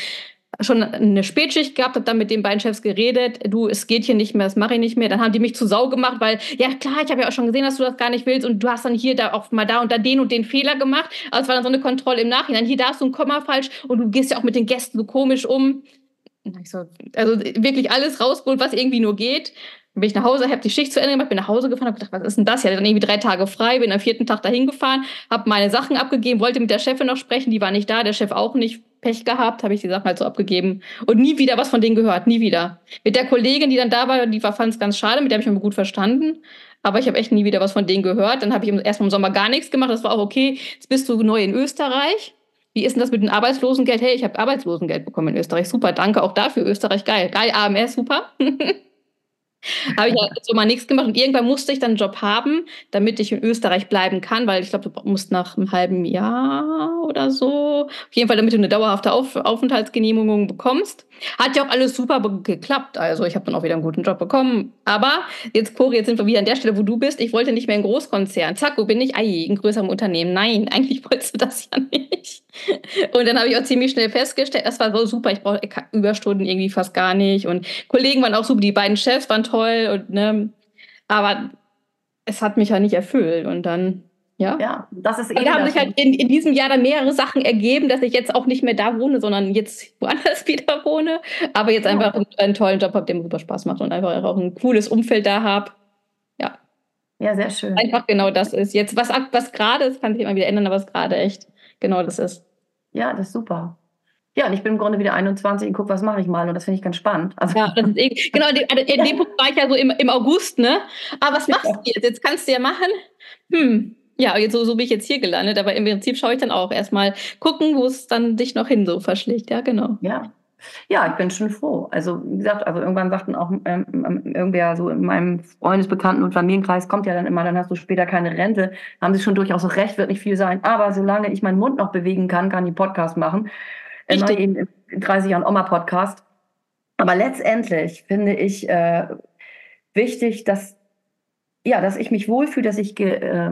A: schon eine Spätschicht gehabt, habe dann mit den beiden Chefs geredet, du, es geht hier nicht mehr, das mache ich nicht mehr. Dann haben die mich zu Sau gemacht, weil, ja klar, ich habe ja auch schon gesehen, dass du das gar nicht willst und du hast dann hier da auch mal da und da den und den Fehler gemacht. Aber es war dann so eine Kontrolle im Nachhinein. Hier, da hast du ein Komma falsch und du gehst ja auch mit den Gästen so komisch um. So, also wirklich alles rausgeholt, was irgendwie nur geht. Dann bin ich nach Hause, habe die Schicht zu Ende gemacht, bin nach Hause gefahren, habe gedacht, was ist denn das? Ich hatte dann irgendwie drei Tage frei, bin am vierten Tag dahin gefahren, habe meine Sachen abgegeben, wollte mit der Chefin noch sprechen, die war nicht da, der Chef auch nicht Pech gehabt, habe ich die Sachen halt so abgegeben und nie wieder was von denen gehört, nie wieder. Mit der Kollegin, die dann da war, die fand es ganz schade, mit der habe ich mich gut verstanden, aber ich habe echt nie wieder was von denen gehört. Dann habe ich erstmal im Sommer gar nichts gemacht, das war auch okay. Jetzt bist du neu in Österreich. wie ist denn das mit dem Arbeitslosengeld? Hey, ich habe Arbeitslosengeld bekommen in Österreich. Super, danke auch dafür. Österreich, geil. Geil, AMS, super. habe ich ja so mal nichts gemacht und irgendwann musste ich dann einen Job haben, damit ich in Österreich bleiben kann, weil ich glaube, du musst nach einem halben Jahr oder so, auf jeden Fall, damit du eine dauerhafte Auf Aufenthaltsgenehmigung bekommst. Hat ja auch alles super geklappt. Also ich habe dann auch wieder einen guten Job bekommen. Aber jetzt, Cori, jetzt sind wir wieder an der Stelle, wo du bist. Ich wollte nicht mehr in Großkonzern. Zack, wo bin ich? Ei, in größerem Unternehmen. Nein, eigentlich wolltest du das ja nicht. Und dann habe ich auch ziemlich schnell festgestellt, das war so super. Ich brauche Überstunden irgendwie fast gar nicht. Und Kollegen waren auch super. Die beiden Chefs waren toll. Und, ne, aber es hat mich ja nicht erfüllt. Und dann ja.
B: ja, das ist
A: eben. Da haben sich halt in, in, diesem Jahr dann mehrere Sachen ergeben, dass ich jetzt auch nicht mehr da wohne, sondern jetzt woanders wieder wohne. Aber jetzt einfach einen, einen tollen Job habe, der mir super Spaß macht und einfach auch ein cooles Umfeld da habe. Ja.
B: Ja, sehr schön.
A: Einfach genau das ist. Jetzt, was, was gerade ist, kann sich immer wieder ändern, aber was gerade echt genau das ist.
B: Ja, das ist super. Ja, und ich bin im Grunde wieder 21 und gucke, was mache ich mal. Und das finde ich ganz spannend.
A: Also ja, das ist eh, genau, in, in dem Punkt war ich ja so im, im August, ne? Aber was machst du jetzt? Jetzt kannst du ja machen. Hm, ja, jetzt, so, so bin ich jetzt hier gelandet, aber im Prinzip schaue ich dann auch erstmal gucken, wo es dann dich noch hin so verschlägt. Ja, genau.
B: Ja. Ja, ich bin schon froh. Also, wie gesagt, also irgendwann sagten auch ähm, ähm, irgendwer so in meinem Freundesbekannten- und Familienkreis kommt ja dann immer, dann hast du später keine Rente. Haben sie schon durchaus recht, wird nicht viel sein. Aber solange ich meinen Mund noch bewegen kann, kann ich Podcast machen. Immer eben in 30 Jahren Oma-Podcast. Aber letztendlich finde ich äh, wichtig, dass, ja, dass ich mich wohlfühle, dass ich äh,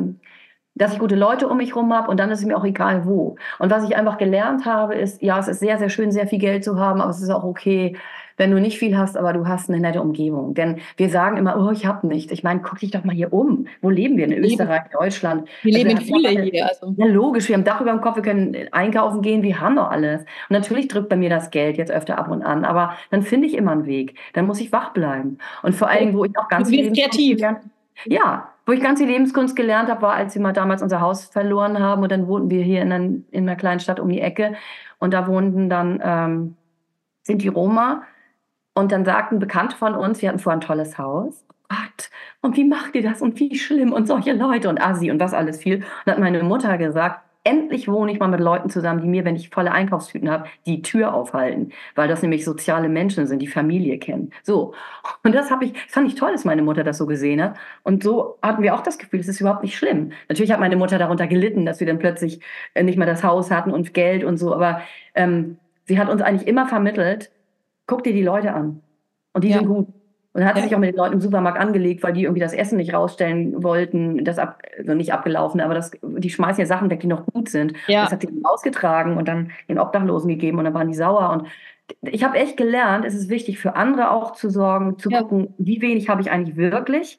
B: dass ich gute Leute um mich herum habe und dann ist es mir auch egal wo. Und was ich einfach gelernt habe, ist, ja, es ist sehr, sehr schön, sehr viel Geld zu haben, aber es ist auch okay, wenn du nicht viel hast, aber du hast eine nette Umgebung. Denn wir sagen immer, oh, ich habe nichts. Ich meine, guck dich doch mal hier um. Wo leben wir? In Österreich, Deutschland.
A: Wir also, leben in Fülle hier. Also.
B: Ja, logisch. Wir haben Dach über dem Kopf, wir können einkaufen gehen, wir haben doch alles. Und natürlich drückt bei mir das Geld jetzt öfter ab und an, aber dann finde ich immer einen Weg. Dann muss ich wach bleiben. Und vor allen Dingen, wo ich auch ganz
A: viel kreativ.
B: Ja, wo ich ganz viel Lebenskunst gelernt habe, war, als wir mal damals unser Haus verloren haben und dann wohnten wir hier in, ein, in einer kleinen Stadt um die Ecke und da wohnten dann, ähm, sind die Roma und dann sagten Bekannte von uns, wir hatten vorher ein tolles Haus. Gott, und wie macht ihr das und wie schlimm und solche Leute und Assi und was alles viel. Und hat meine Mutter gesagt, endlich wohne ich mal mit Leuten zusammen, die mir, wenn ich volle Einkaufstüten habe, die Tür aufhalten, weil das nämlich soziale Menschen sind, die Familie kennen. So. Und das habe ich, das fand ich toll, dass meine Mutter das so gesehen hat. Und so hatten wir auch das Gefühl, es ist überhaupt nicht schlimm. Natürlich hat meine Mutter darunter gelitten, dass wir dann plötzlich äh, nicht mehr das Haus hatten und Geld und so, aber ähm, sie hat uns eigentlich immer vermittelt, guck dir die Leute an. Und die ja. sind gut. Und dann hat ja. sich auch mit den Leuten im Supermarkt angelegt, weil die irgendwie das Essen nicht rausstellen wollten, das ab, also nicht abgelaufen, aber das, die schmeißen ja Sachen weg, die noch gut sind. Ja. Das hat sie ausgetragen und dann den Obdachlosen gegeben und dann waren die sauer. Und ich habe echt gelernt, es ist wichtig für andere auch zu sorgen, zu ja. gucken, wie wenig habe ich eigentlich wirklich.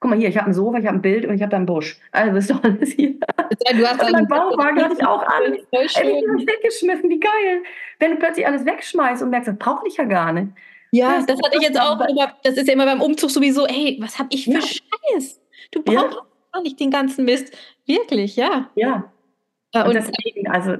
B: Guck mal hier, ich habe ein Sofa, ich habe ein Bild und ich habe da einen Busch. Also ist doch alles hier. Du hast also mein Bauwagen hatte ich auch an. Ey, ich weggeschmissen, wie geil. Wenn du plötzlich alles wegschmeißt und merkst, das brauche ich ja gar nicht.
A: Ja, das hatte ich jetzt auch. Das ist ja immer beim Umzug sowieso, hey, was habe ich für ja. Scheiß? Du brauchst ja. auch nicht den ganzen Mist. Wirklich, ja.
B: Ja. und, und deswegen, also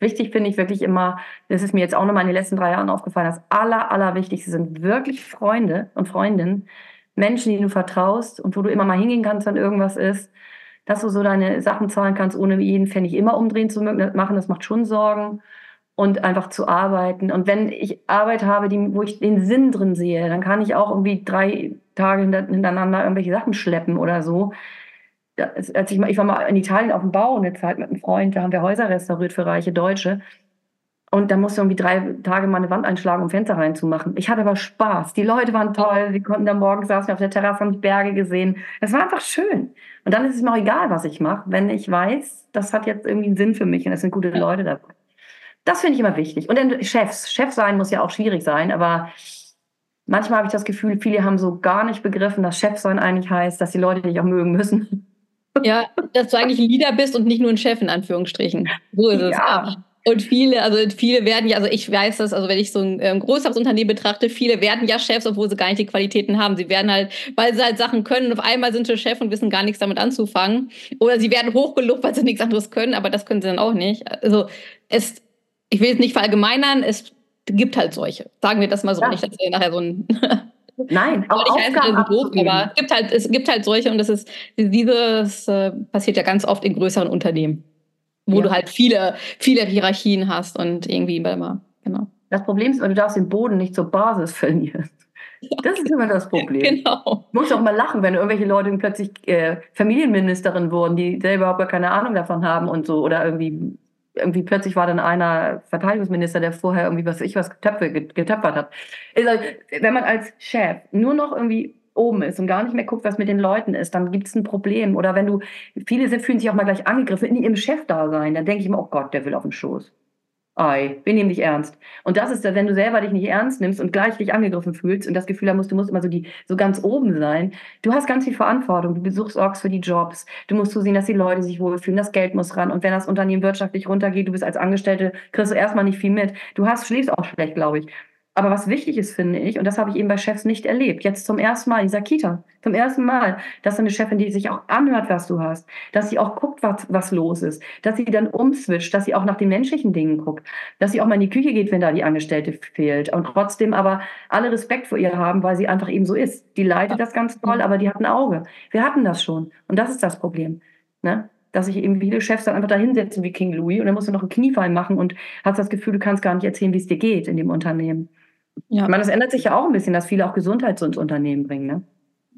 B: wichtig finde ich wirklich immer, das ist mir jetzt auch nochmal in den letzten drei Jahren aufgefallen, das Aller, Allerwichtigste sind wirklich Freunde und Freundinnen, Menschen, denen du vertraust und wo du immer mal hingehen kannst, wenn irgendwas ist, dass du so deine Sachen zahlen kannst, ohne jeden Pfennig immer umdrehen zu machen, das macht schon Sorgen und einfach zu arbeiten. Und wenn ich Arbeit habe, die, wo ich den Sinn drin sehe, dann kann ich auch irgendwie drei Tage hintereinander irgendwelche Sachen schleppen oder so. Als ich, mal, ich war mal in Italien auf dem Bau eine Zeit mit einem Freund, da haben wir Häuser restauriert für reiche Deutsche. Und da musste irgendwie drei Tage mal eine Wand einschlagen, um Fenster reinzumachen. Ich hatte aber Spaß. Die Leute waren toll. Wir konnten dann morgens saßen auf der Terrasse, haben die Berge gesehen. Es war einfach schön. Und dann ist es mir auch egal, was ich mache, wenn ich weiß, das hat jetzt irgendwie einen Sinn für mich und es sind gute Leute dabei. Das finde ich immer wichtig. Und dann Chefs. Chef sein muss ja auch schwierig sein, aber manchmal habe ich das Gefühl, viele haben so gar nicht begriffen, dass Chef sein eigentlich heißt, dass die Leute dich auch mögen müssen.
A: Ja, dass du eigentlich Leader bist und nicht nur ein Chef in Anführungsstrichen. So ist es. Ja. Und viele, also viele werden ja, also ich weiß das, also wenn ich so ein ähm, größeres Unternehmen betrachte, viele werden ja Chefs, obwohl sie gar nicht die Qualitäten haben. Sie werden halt, weil sie halt Sachen können, auf einmal sind sie Chef und wissen gar nichts damit anzufangen. Oder sie werden hochgelobt, weil sie nichts anderes können, aber das können sie dann auch nicht. Also es ich will es nicht verallgemeinern, es gibt halt solche. Sagen wir das mal so, ja. nicht, dass wir nachher so ein
B: Nein,
A: auch ich heiße, doof, aber es gibt halt, es gibt halt solche und das ist dieses äh, passiert ja ganz oft in größeren Unternehmen. wo ja. du halt viele, viele Hierarchien hast und irgendwie immer,
B: genau. Das Problem ist, du darfst den Boden nicht zur Basis verlieren. Das ist immer das Problem. Genau. Du musst auch mal lachen, wenn irgendwelche Leute plötzlich äh, Familienministerin wurden, die selber überhaupt gar keine Ahnung davon haben und so. Oder irgendwie, irgendwie plötzlich war dann einer Verteidigungsminister, der vorher irgendwie was ich was getöpfe, getöpfert hat. Also, wenn man als Chef nur noch irgendwie oben ist und gar nicht mehr guckt, was mit den Leuten ist, dann gibt es ein Problem. Oder wenn du, viele sind, fühlen sich auch mal gleich angegriffen in ihrem Chef da sein, dann denke ich immer, oh Gott, der will auf den Schoß. Ei, wir nehmen dich ernst. Und das ist, wenn du selber dich nicht ernst nimmst und gleich dich angegriffen fühlst und das Gefühl hast, du musst immer so, die, so ganz oben sein. Du hast ganz viel Verantwortung. Du besuchst Orks für die Jobs. Du musst zusehen, dass die Leute sich wohlfühlen. Das Geld muss ran. Und wenn das Unternehmen wirtschaftlich runtergeht, du bist als Angestellte, kriegst du erstmal nicht viel mit. Du hast, schläfst auch schlecht, glaube ich. Aber was wichtig ist, finde ich, und das habe ich eben bei Chefs nicht erlebt, jetzt zum ersten Mal in dieser Kita, zum ersten Mal, dass eine Chefin, die sich auch anhört, was du hast, dass sie auch guckt, was, was los ist, dass sie dann umswitcht, dass sie auch nach den menschlichen Dingen guckt, dass sie auch mal in die Küche geht, wenn da die Angestellte fehlt und trotzdem aber alle Respekt vor ihr haben, weil sie einfach eben so ist. Die leitet das ganz toll, aber die hat ein Auge. Wir hatten das schon und das ist das Problem. Ne? dass sich eben viele Chefs dann einfach da hinsetzen wie King Louis und dann musst du noch einen Kniefall machen und hast das Gefühl, du kannst gar nicht erzählen, wie es dir geht in dem Unternehmen. Ja. Ich meine, das ändert sich ja auch ein bisschen, dass viele auch Gesundheit ins Unternehmen bringen, ne?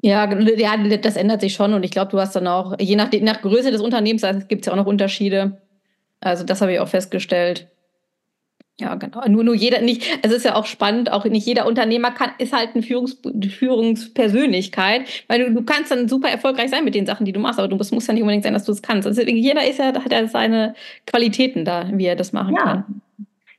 A: Ja, ja, das ändert sich schon und ich glaube, du hast dann auch, je nach, nach Größe des Unternehmens, gibt es ja auch noch Unterschiede. Also das habe ich auch festgestellt. Ja, genau. Nur, nur jeder nicht, es ist ja auch spannend, auch nicht jeder Unternehmer kann, ist halt eine Führungs, Führungspersönlichkeit, weil du, du kannst dann super erfolgreich sein mit den Sachen, die du machst, aber du musst, musst ja nicht unbedingt sein, dass du es kannst. Also jeder ist ja, hat ja seine Qualitäten da, wie er das machen ja. kann.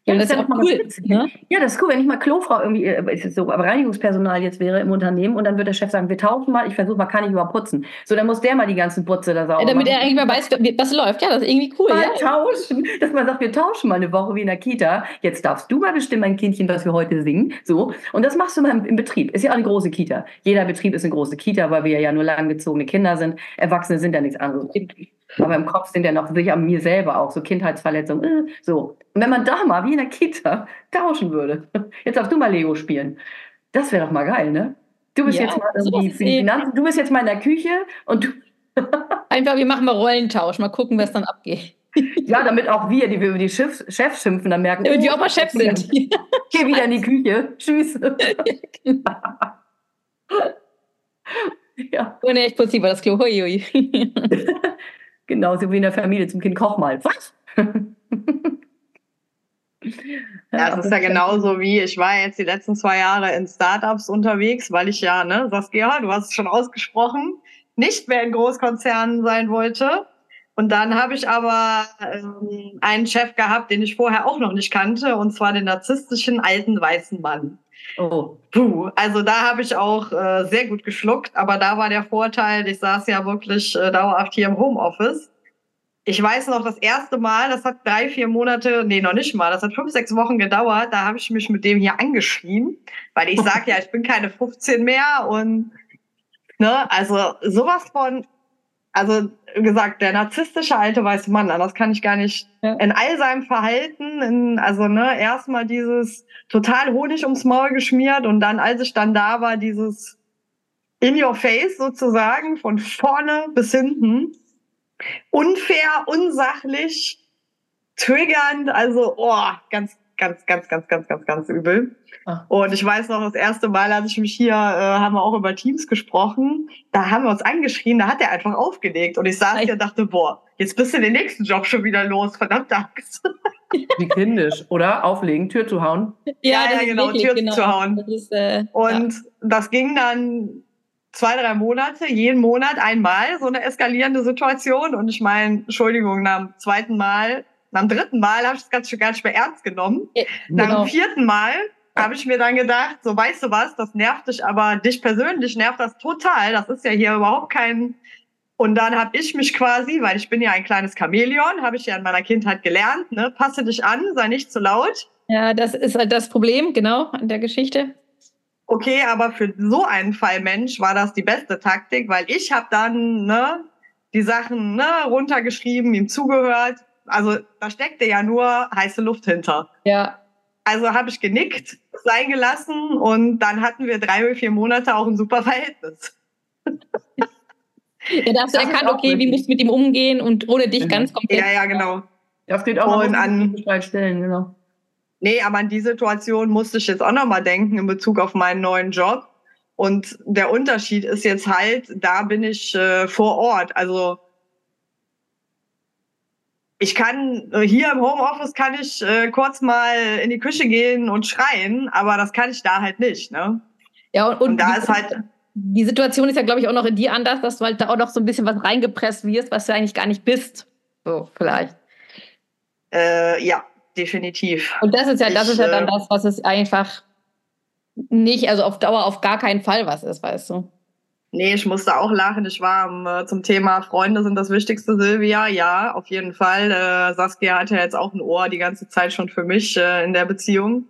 B: Ja, das, das ist ja cool. Ne? Ja, das ist cool, wenn ich mal Klofrau irgendwie, äh, ist so, aber Reinigungspersonal jetzt wäre im Unternehmen und dann wird der Chef sagen, wir tauschen mal, ich versuche mal, kann ich überhaupt putzen. So, dann muss der mal die ganzen Putze da sauber ja,
A: Damit machen. er irgendwie mal weiß, was läuft. Ja, das ist irgendwie cool.
B: Mal
A: ja.
B: tauschen, dass man sagt, wir tauschen mal eine Woche wie in der Kita. Jetzt darfst du mal bestimmen, mein Kindchen, was wir heute singen. So, und das machst du mal im, im Betrieb. Ist ja auch eine große Kita. Jeder Betrieb ist eine große Kita, weil wir ja nur langgezogene Kinder sind. Erwachsene sind ja nichts anderes. Aber im Kopf sind ja noch sicher mir selber auch so Kindheitsverletzungen. Äh, so. Und wenn man da mal wie in der Kita tauschen würde, jetzt darfst du mal Lego spielen. Das wäre doch mal geil, ne? Du bist ja, jetzt mal irgendwie für die Finanzen, du bist jetzt mal in der Küche und du.
A: Einfach, wir machen mal Rollentausch, mal gucken, was dann abgeht.
B: Ja, damit auch wir, die wir über die Chefs, Chefs schimpfen, dann merken,
A: damit oh, wir auch mal Chefs sind.
B: Geh wieder in die Küche. Tschüss.
A: ja. Oh ne, ich putze lieber das Klo. Hui, hui.
B: Genauso wie in der Familie zum Kind, koch mal. Was?
C: Ja, es ist ja genauso wie, ich war jetzt die letzten zwei Jahre in Startups unterwegs, weil ich ja, ne, Saskia, du hast es schon ausgesprochen, nicht mehr in Großkonzernen sein wollte. Und dann habe ich aber ähm, einen Chef gehabt, den ich vorher auch noch nicht kannte, und zwar den narzisstischen alten weißen Mann. Oh. Puh, also da habe ich auch äh, sehr gut geschluckt, aber da war der Vorteil, ich saß ja wirklich äh, dauerhaft hier im Homeoffice. Ich weiß noch, das erste Mal, das hat drei, vier Monate, nee, noch nicht mal, das hat fünf, sechs Wochen gedauert, da habe ich mich mit dem hier angeschrien, weil ich sage ja, ich bin keine 15 mehr und ne, also sowas von also gesagt, der narzisstische alte weiße Mann, das kann ich gar nicht ja. in all seinem Verhalten, in, also ne, erstmal dieses total Honig ums Maul geschmiert und dann, als ich dann da war, dieses in your face sozusagen, von vorne bis hinten. Unfair, unsachlich, triggernd, also oh, ganz, ganz, ganz, ganz, ganz, ganz, ganz übel. Ach. Und ich weiß noch, das erste Mal, als ich mich hier, äh, haben wir auch über Teams gesprochen, da haben wir uns angeschrien, da hat er einfach aufgelegt. Und ich saß hier und dachte, boah, jetzt bist du den nächsten Job schon wieder los, verdammt Angst.
B: Wie kindisch, oder? Auflegen, Tür zu hauen.
C: Ja, ja, ja genau, Tür genau. zu hauen. Das ist, äh, und ja. das ging dann zwei, drei Monate, jeden Monat einmal, so eine eskalierende Situation. Und ich meine, Entschuldigung, nach dem zweiten Mal dem dritten Mal habe ich das ganz schön gar nicht mehr ernst genommen. Ja, genau. Dem vierten Mal habe ich mir dann gedacht, so weißt du was, das nervt dich, aber dich persönlich nervt das total. Das ist ja hier überhaupt kein. Und dann habe ich mich quasi, weil ich bin ja ein kleines Chamäleon, habe ich ja in meiner Kindheit gelernt, ne, passe dich an, sei nicht zu laut.
A: Ja, das ist halt das Problem, genau, an der Geschichte.
C: Okay, aber für so einen Fall Mensch war das die beste Taktik, weil ich habe dann ne, die Sachen ne, runtergeschrieben, ihm zugehört also da steckte ja nur heiße Luft hinter.
A: Ja.
C: Also habe ich genickt, sein gelassen und dann hatten wir drei oder vier Monate auch ein super Verhältnis.
A: Ja, da hast du erkannt, okay, wie musst du mit ihm umgehen und ohne dich mhm. ganz komplett.
C: Ja, ja, genau.
B: Das geht auch und an stellen, genau.
C: Nee, aber an die Situation musste ich jetzt auch nochmal denken in Bezug auf meinen neuen Job. Und der Unterschied ist jetzt halt, da bin ich äh, vor Ort. Also ich kann äh, hier im Homeoffice kann ich äh, kurz mal in die Küche gehen und schreien, aber das kann ich da halt nicht. Ne?
A: Ja, und, und, und da die, ist halt. Die Situation ist ja, glaube ich, auch noch in dir anders, dass du halt da auch noch so ein bisschen was reingepresst wirst, was du eigentlich gar nicht bist. So, vielleicht.
C: Äh, ja, definitiv.
A: Und das ist ja, das ich, ist ja dann äh, das, was es einfach nicht, also auf Dauer auf gar keinen Fall was ist, weißt du.
C: Nee, ich musste auch lachen. Ich war äh, zum Thema Freunde sind das Wichtigste, Silvia. Ja, auf jeden Fall. Äh, Saskia hat ja jetzt auch ein Ohr die ganze Zeit schon für mich äh, in der Beziehung.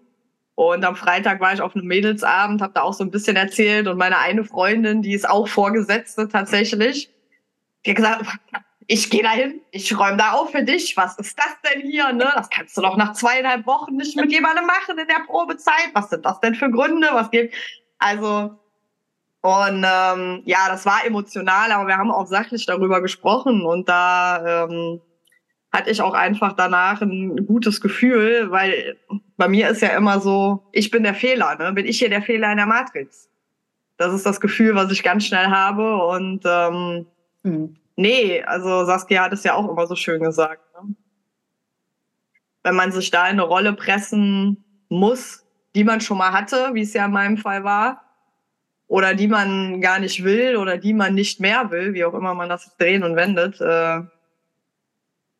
C: Und am Freitag war ich auf einem Mädelsabend, habe da auch so ein bisschen erzählt. Und meine eine Freundin, die ist auch Vorgesetzte tatsächlich, die hat gesagt, ich gehe dahin, ich räume da auf für dich. Was ist das denn hier? Ne? Das kannst du doch nach zweieinhalb Wochen nicht mit jemandem machen in der Probezeit. Was sind das denn für Gründe? Was geht? Also und ähm, ja, das war emotional, aber wir haben auch sachlich darüber gesprochen und da ähm, hatte ich auch einfach danach ein gutes Gefühl, weil bei mir ist ja immer so, ich bin der Fehler, ne? bin ich hier der Fehler in der Matrix. Das ist das Gefühl, was ich ganz schnell habe und ähm, mhm. nee, also Saskia hat es ja auch immer so schön gesagt. Ne? Wenn man sich da in eine Rolle pressen muss, die man schon mal hatte, wie es ja in meinem Fall war, oder die man gar nicht will oder die man nicht mehr will, wie auch immer man das drehen und wendet, äh,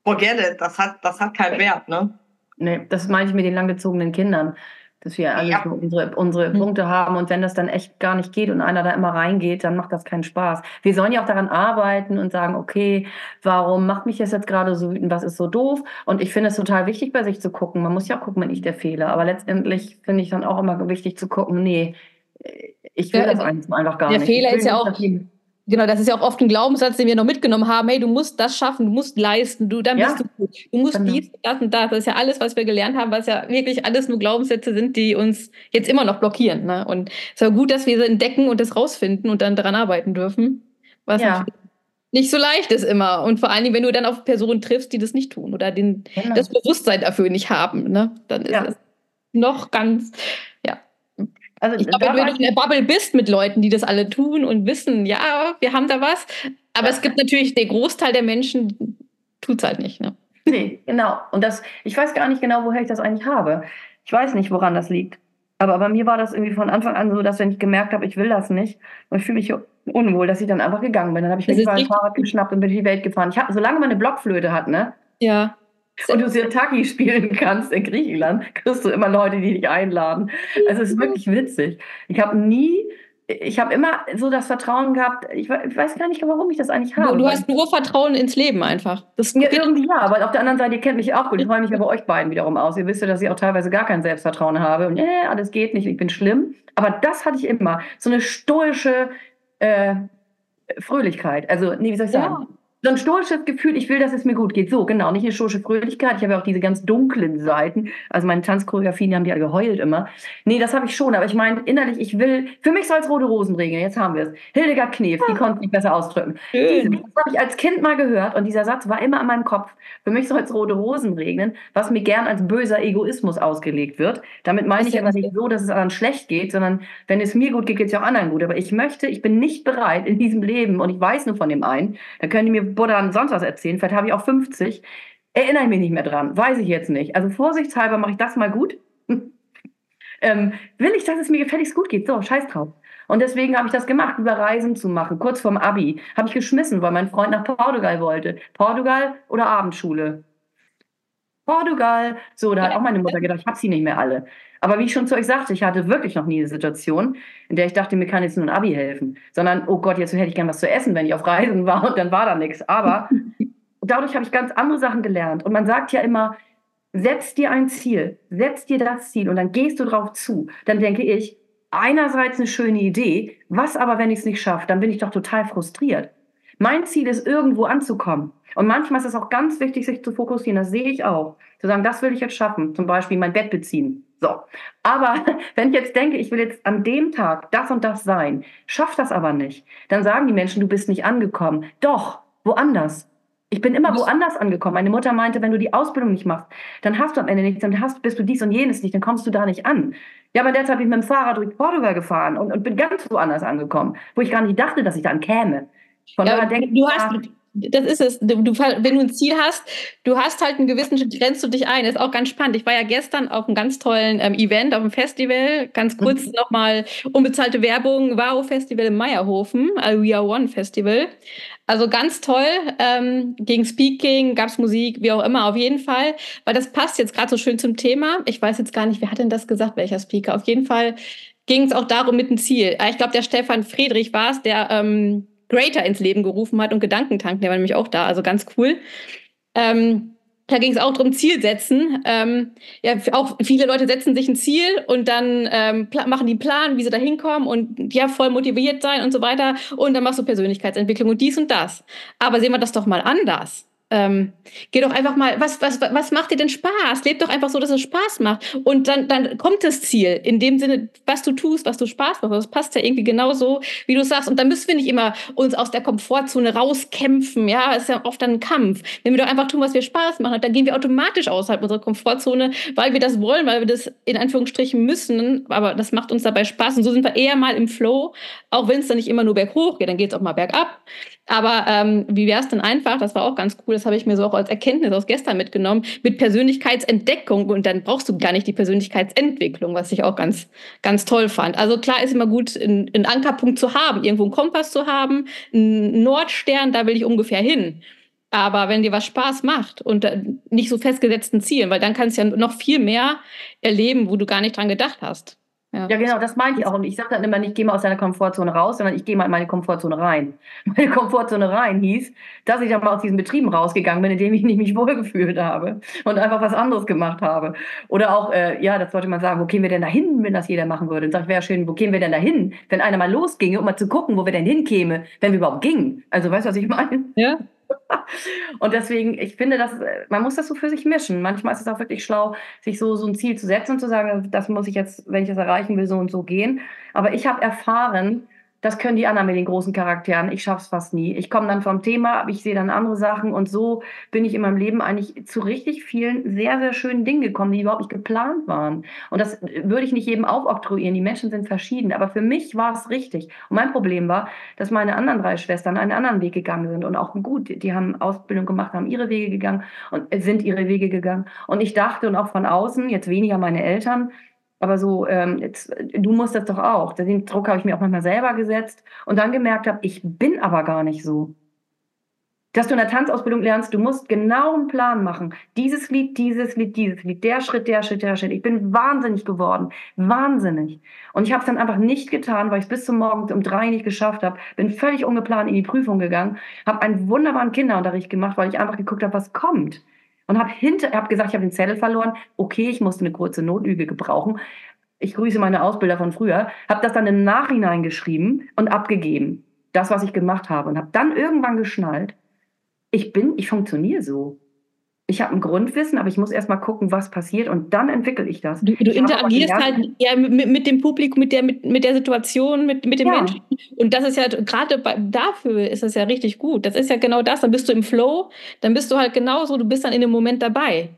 C: forget it, das hat, das hat keinen Wert, ne?
B: Nee, das meine ich mit den langgezogenen Kindern, dass wir alle ja. unsere, unsere mhm. Punkte haben und wenn das dann echt gar nicht geht und einer da immer reingeht, dann macht das keinen Spaß. Wir sollen ja auch daran arbeiten und sagen, okay, warum macht mich das jetzt gerade so wütend, was ist so doof? Und ich finde es total wichtig, bei sich zu gucken. Man muss ja auch gucken, wenn ich der Fehler. Aber letztendlich finde ich dann auch immer wichtig zu gucken, nee, ich will ja, das einfach gar
A: der
B: nicht.
A: Der Fehler ist ja auch, genau, das ist ja auch oft ein Glaubenssatz, den wir noch mitgenommen haben. Hey, du musst das schaffen, du musst leisten, du, dann ja. bist du gut. Du musst genau. dies, das und das. Das ist ja alles, was wir gelernt haben, was ja wirklich alles nur Glaubenssätze sind, die uns jetzt immer noch blockieren. Ne? Und es ist ja gut, dass wir sie entdecken und das rausfinden und dann daran arbeiten dürfen. Was ja. nicht so leicht ist immer. Und vor allen Dingen, wenn du dann auf Personen triffst, die das nicht tun oder den, genau. das Bewusstsein dafür nicht haben, ne? dann ist es noch ganz also ich glaube, wenn du in der Bubble bist mit Leuten, die das alle tun und wissen, ja, wir haben da was. Aber ja. es gibt natürlich, der Großteil der Menschen tut es halt nicht. Ne?
B: Nee, genau. Und das, ich weiß gar nicht genau, woher ich das eigentlich habe. Ich weiß nicht, woran das liegt. Aber bei mir war das irgendwie von Anfang an so, dass wenn ich gemerkt habe, ich will das nicht, und ich fühle mich unwohl, dass ich dann einfach gegangen bin. Dann habe ich mir ein Fahrrad geschnappt und bin in die Welt gefahren. Ich hab, solange man eine Blockflöte hat, ne?
A: Ja
B: und du Sirtaki spielen kannst in Griechenland, kriegst du immer Leute, die dich einladen. Also es ist wirklich witzig. Ich habe nie, ich habe immer so das Vertrauen gehabt, ich weiß gar nicht, warum ich das eigentlich habe.
A: Du, du hast nur Vertrauen ins Leben einfach.
B: Das ja, irgendwie ja, aber auf der anderen Seite, ihr kennt mich auch gut. Ich freue mich aber euch beiden wiederum aus. Ihr wisst ja, dass ich auch teilweise gar kein Selbstvertrauen habe. Und äh, alles geht nicht, ich bin schlimm. Aber das hatte ich immer. So eine stoische äh, Fröhlichkeit. Also, nee, wie soll ich sagen? Ja so ein stoisches Gefühl, ich will, dass es mir gut geht. So, genau, nicht eine stoische Fröhlichkeit. Ich habe ja auch diese ganz dunklen Seiten. Also meine Tanzchoreografien haben die ja geheult immer. Nee, das habe ich schon, aber ich meine innerlich, ich will, für mich soll es rote Rosen regnen. Jetzt haben wir es. Hildegard Knef, die konnte es nicht besser ausdrücken. Diese, das habe ich als Kind mal gehört und dieser Satz war immer in meinem Kopf. Für mich soll es rote Rosen regnen, was mir gern als böser Egoismus ausgelegt wird. Damit meine ich ja nicht so, dass es anderen schlecht geht, sondern wenn es mir gut geht, geht es ja auch anderen gut. Aber ich möchte, ich bin nicht bereit in diesem Leben und ich weiß nur von dem einen, da können die mir Buddha sonst was erzählen, vielleicht habe ich auch 50, erinnere ich mich nicht mehr dran, weiß ich jetzt nicht. Also vorsichtshalber mache ich das mal gut. ähm, will ich, dass es mir gefälligst gut geht? So, scheiß drauf. Und deswegen habe ich das gemacht, über Reisen zu machen. Kurz vorm Abi habe ich geschmissen, weil mein Freund nach Portugal wollte. Portugal oder Abendschule? Portugal. So, da hat auch meine Mutter gedacht, ich habe sie nicht mehr alle. Aber wie ich schon zu euch sagte, ich hatte wirklich noch nie eine Situation, in der ich dachte, mir kann jetzt nur ein Abi helfen. Sondern, oh Gott, jetzt hätte ich gern was zu essen, wenn ich auf Reisen war und dann war da nichts. Aber dadurch habe ich ganz andere Sachen gelernt. Und man sagt ja immer, setz dir ein Ziel, setz dir das Ziel und dann gehst du drauf zu. Dann denke ich, einerseits eine schöne Idee, was aber, wenn ich es nicht schaffe, dann bin ich doch total frustriert. Mein Ziel ist, irgendwo anzukommen. Und manchmal ist es auch ganz wichtig, sich zu fokussieren. Das sehe ich auch. Zu sagen, das will ich jetzt schaffen. Zum Beispiel mein Bett beziehen. So. Aber wenn ich jetzt denke, ich will jetzt an dem Tag das und das sein, schaff das aber nicht, dann sagen die Menschen, du bist nicht angekommen. Doch, woanders. Ich bin immer woanders angekommen. Meine Mutter meinte, wenn du die Ausbildung nicht machst, dann hast du am Ende nichts, dann hast, bist du dies und jenes nicht, dann kommst du da nicht an. Ja, aber derzeit bin ich mit dem Fahrrad durch Portugal gefahren und, und bin ganz woanders angekommen, wo ich gar nicht dachte, dass ich dann käme.
A: Von ja, daher denke du hast, das ist es. Du, du, wenn du ein Ziel hast, du hast halt einen gewissen Schritt, grenzt du dich ein. Das ist auch ganz spannend. Ich war ja gestern auf einem ganz tollen ähm, Event, auf einem Festival. Ganz kurz mhm. nochmal unbezahlte Werbung. Wow Festival in Meierhofen, also We Are One Festival. Also ganz toll. Ähm, gegen Speaking gab es Musik, wie auch immer, auf jeden Fall. Weil das passt jetzt gerade so schön zum Thema. Ich weiß jetzt gar nicht, wer hat denn das gesagt, welcher Speaker. Auf jeden Fall ging es auch darum mit dem Ziel. Ich glaube, der Stefan Friedrich war es, der ähm, Greater ins Leben gerufen hat und Gedankentank, der war nämlich auch da, also ganz cool. Ähm, da ging es auch darum, Ziel setzen. Ähm, ja, auch viele Leute setzen sich ein Ziel und dann ähm, machen die einen Plan, wie sie da hinkommen und ja, voll motiviert sein und so weiter. Und dann machst du Persönlichkeitsentwicklung und dies und das. Aber sehen wir das doch mal anders. Ähm, geh doch einfach mal, was, was, was macht dir denn Spaß? Leb doch einfach so, dass es Spaß macht. Und dann, dann kommt das Ziel. In dem Sinne, was du tust, was du Spaß macht. Das passt ja irgendwie genauso, wie du sagst. Und dann müssen wir nicht immer uns aus der Komfortzone rauskämpfen. Ja, es ist ja oft dann ein Kampf. Wenn wir doch einfach tun, was wir Spaß machen, dann gehen wir automatisch außerhalb unserer Komfortzone, weil wir das wollen, weil wir das in Anführungsstrichen müssen. Aber das macht uns dabei Spaß. Und so sind wir eher mal im Flow, auch wenn es dann nicht immer nur berghoch geht, dann geht es auch mal bergab. Aber ähm, wie wäre es denn einfach, das war auch ganz cool, das habe ich mir so auch als Erkenntnis aus gestern mitgenommen, mit Persönlichkeitsentdeckung und dann brauchst du gar nicht die Persönlichkeitsentwicklung, was ich auch ganz, ganz toll fand. Also klar ist immer gut, einen, einen Ankerpunkt zu haben, irgendwo einen Kompass zu haben, einen Nordstern, da will ich ungefähr hin. Aber wenn dir was Spaß macht und nicht so festgesetzten Zielen, weil dann kannst du ja noch viel mehr erleben, wo du gar nicht dran gedacht hast.
B: Ja. ja, genau, das meinte ich auch. Und ich sage dann immer nicht, geh mal aus deiner Komfortzone raus, sondern ich gehe mal in meine Komfortzone rein. Meine Komfortzone rein hieß, dass ich dann mal aus diesen Betrieben rausgegangen bin, in denen ich nicht mich wohlgefühlt habe und einfach was anderes gemacht habe. Oder auch, äh, ja, das sollte man sagen, wo gehen wir denn da hin, wenn das jeder machen würde? Dann sage ich, wäre schön, wo gehen wir denn da hin, wenn einer mal losginge, um mal zu gucken, wo wir denn hinkäme, wenn wir überhaupt gingen. Also, weißt du, was ich meine?
A: Ja.
B: Und deswegen, ich finde, dass, man muss das so für sich mischen. Manchmal ist es auch wirklich schlau, sich so, so ein Ziel zu setzen und zu sagen, das muss ich jetzt, wenn ich das erreichen will, so und so gehen. Aber ich habe erfahren, das können die anderen mit den großen Charakteren. Ich schaffe es fast nie. Ich komme dann vom Thema, aber ich sehe dann andere Sachen und so bin ich in meinem Leben eigentlich zu richtig vielen sehr, sehr schönen Dingen gekommen, die überhaupt nicht geplant waren. Und das würde ich nicht jedem aufoktroyieren. Die Menschen sind verschieden, aber für mich war es richtig. Und mein Problem war, dass meine anderen drei Schwestern einen anderen Weg gegangen sind und auch gut, die haben Ausbildung gemacht, haben ihre Wege gegangen und sind ihre Wege gegangen. Und ich dachte und auch von außen, jetzt weniger meine Eltern, aber so, ähm, jetzt, du musst das doch auch. Den Druck habe ich mir auch manchmal selber gesetzt und dann gemerkt habe, ich bin aber gar nicht so. Dass du in der Tanzausbildung lernst, du musst genau einen Plan machen. Dieses Lied, dieses Lied, dieses Lied, der Schritt, der Schritt, der Schritt. Ich bin wahnsinnig geworden. Wahnsinnig. Und ich habe es dann einfach nicht getan, weil ich es bis zum Morgen um drei nicht geschafft habe. Bin völlig ungeplant in die Prüfung gegangen, habe einen wunderbaren Kinderunterricht gemacht, weil ich einfach geguckt habe, was kommt und habe hinter, habe gesagt, ich habe den Zettel verloren. Okay, ich musste eine kurze Notlüge gebrauchen. Ich grüße meine Ausbilder von früher. Habe das dann im Nachhinein geschrieben und abgegeben. Das, was ich gemacht habe. Und habe dann irgendwann geschnallt, ich bin, ich funktioniere so ich habe ein Grundwissen, aber ich muss erst mal gucken, was passiert und dann entwickle ich das.
A: Du, du interagierst halt ja, mit, mit, dem Publikum, mit der, mit, mit der Situation, mit, mit dem ja. Menschen. Und das ist ja gerade dafür ist das ja richtig gut. Das ist ja genau das. Dann bist du im Flow, dann bist du halt genauso, du bist dann in dem Moment dabei.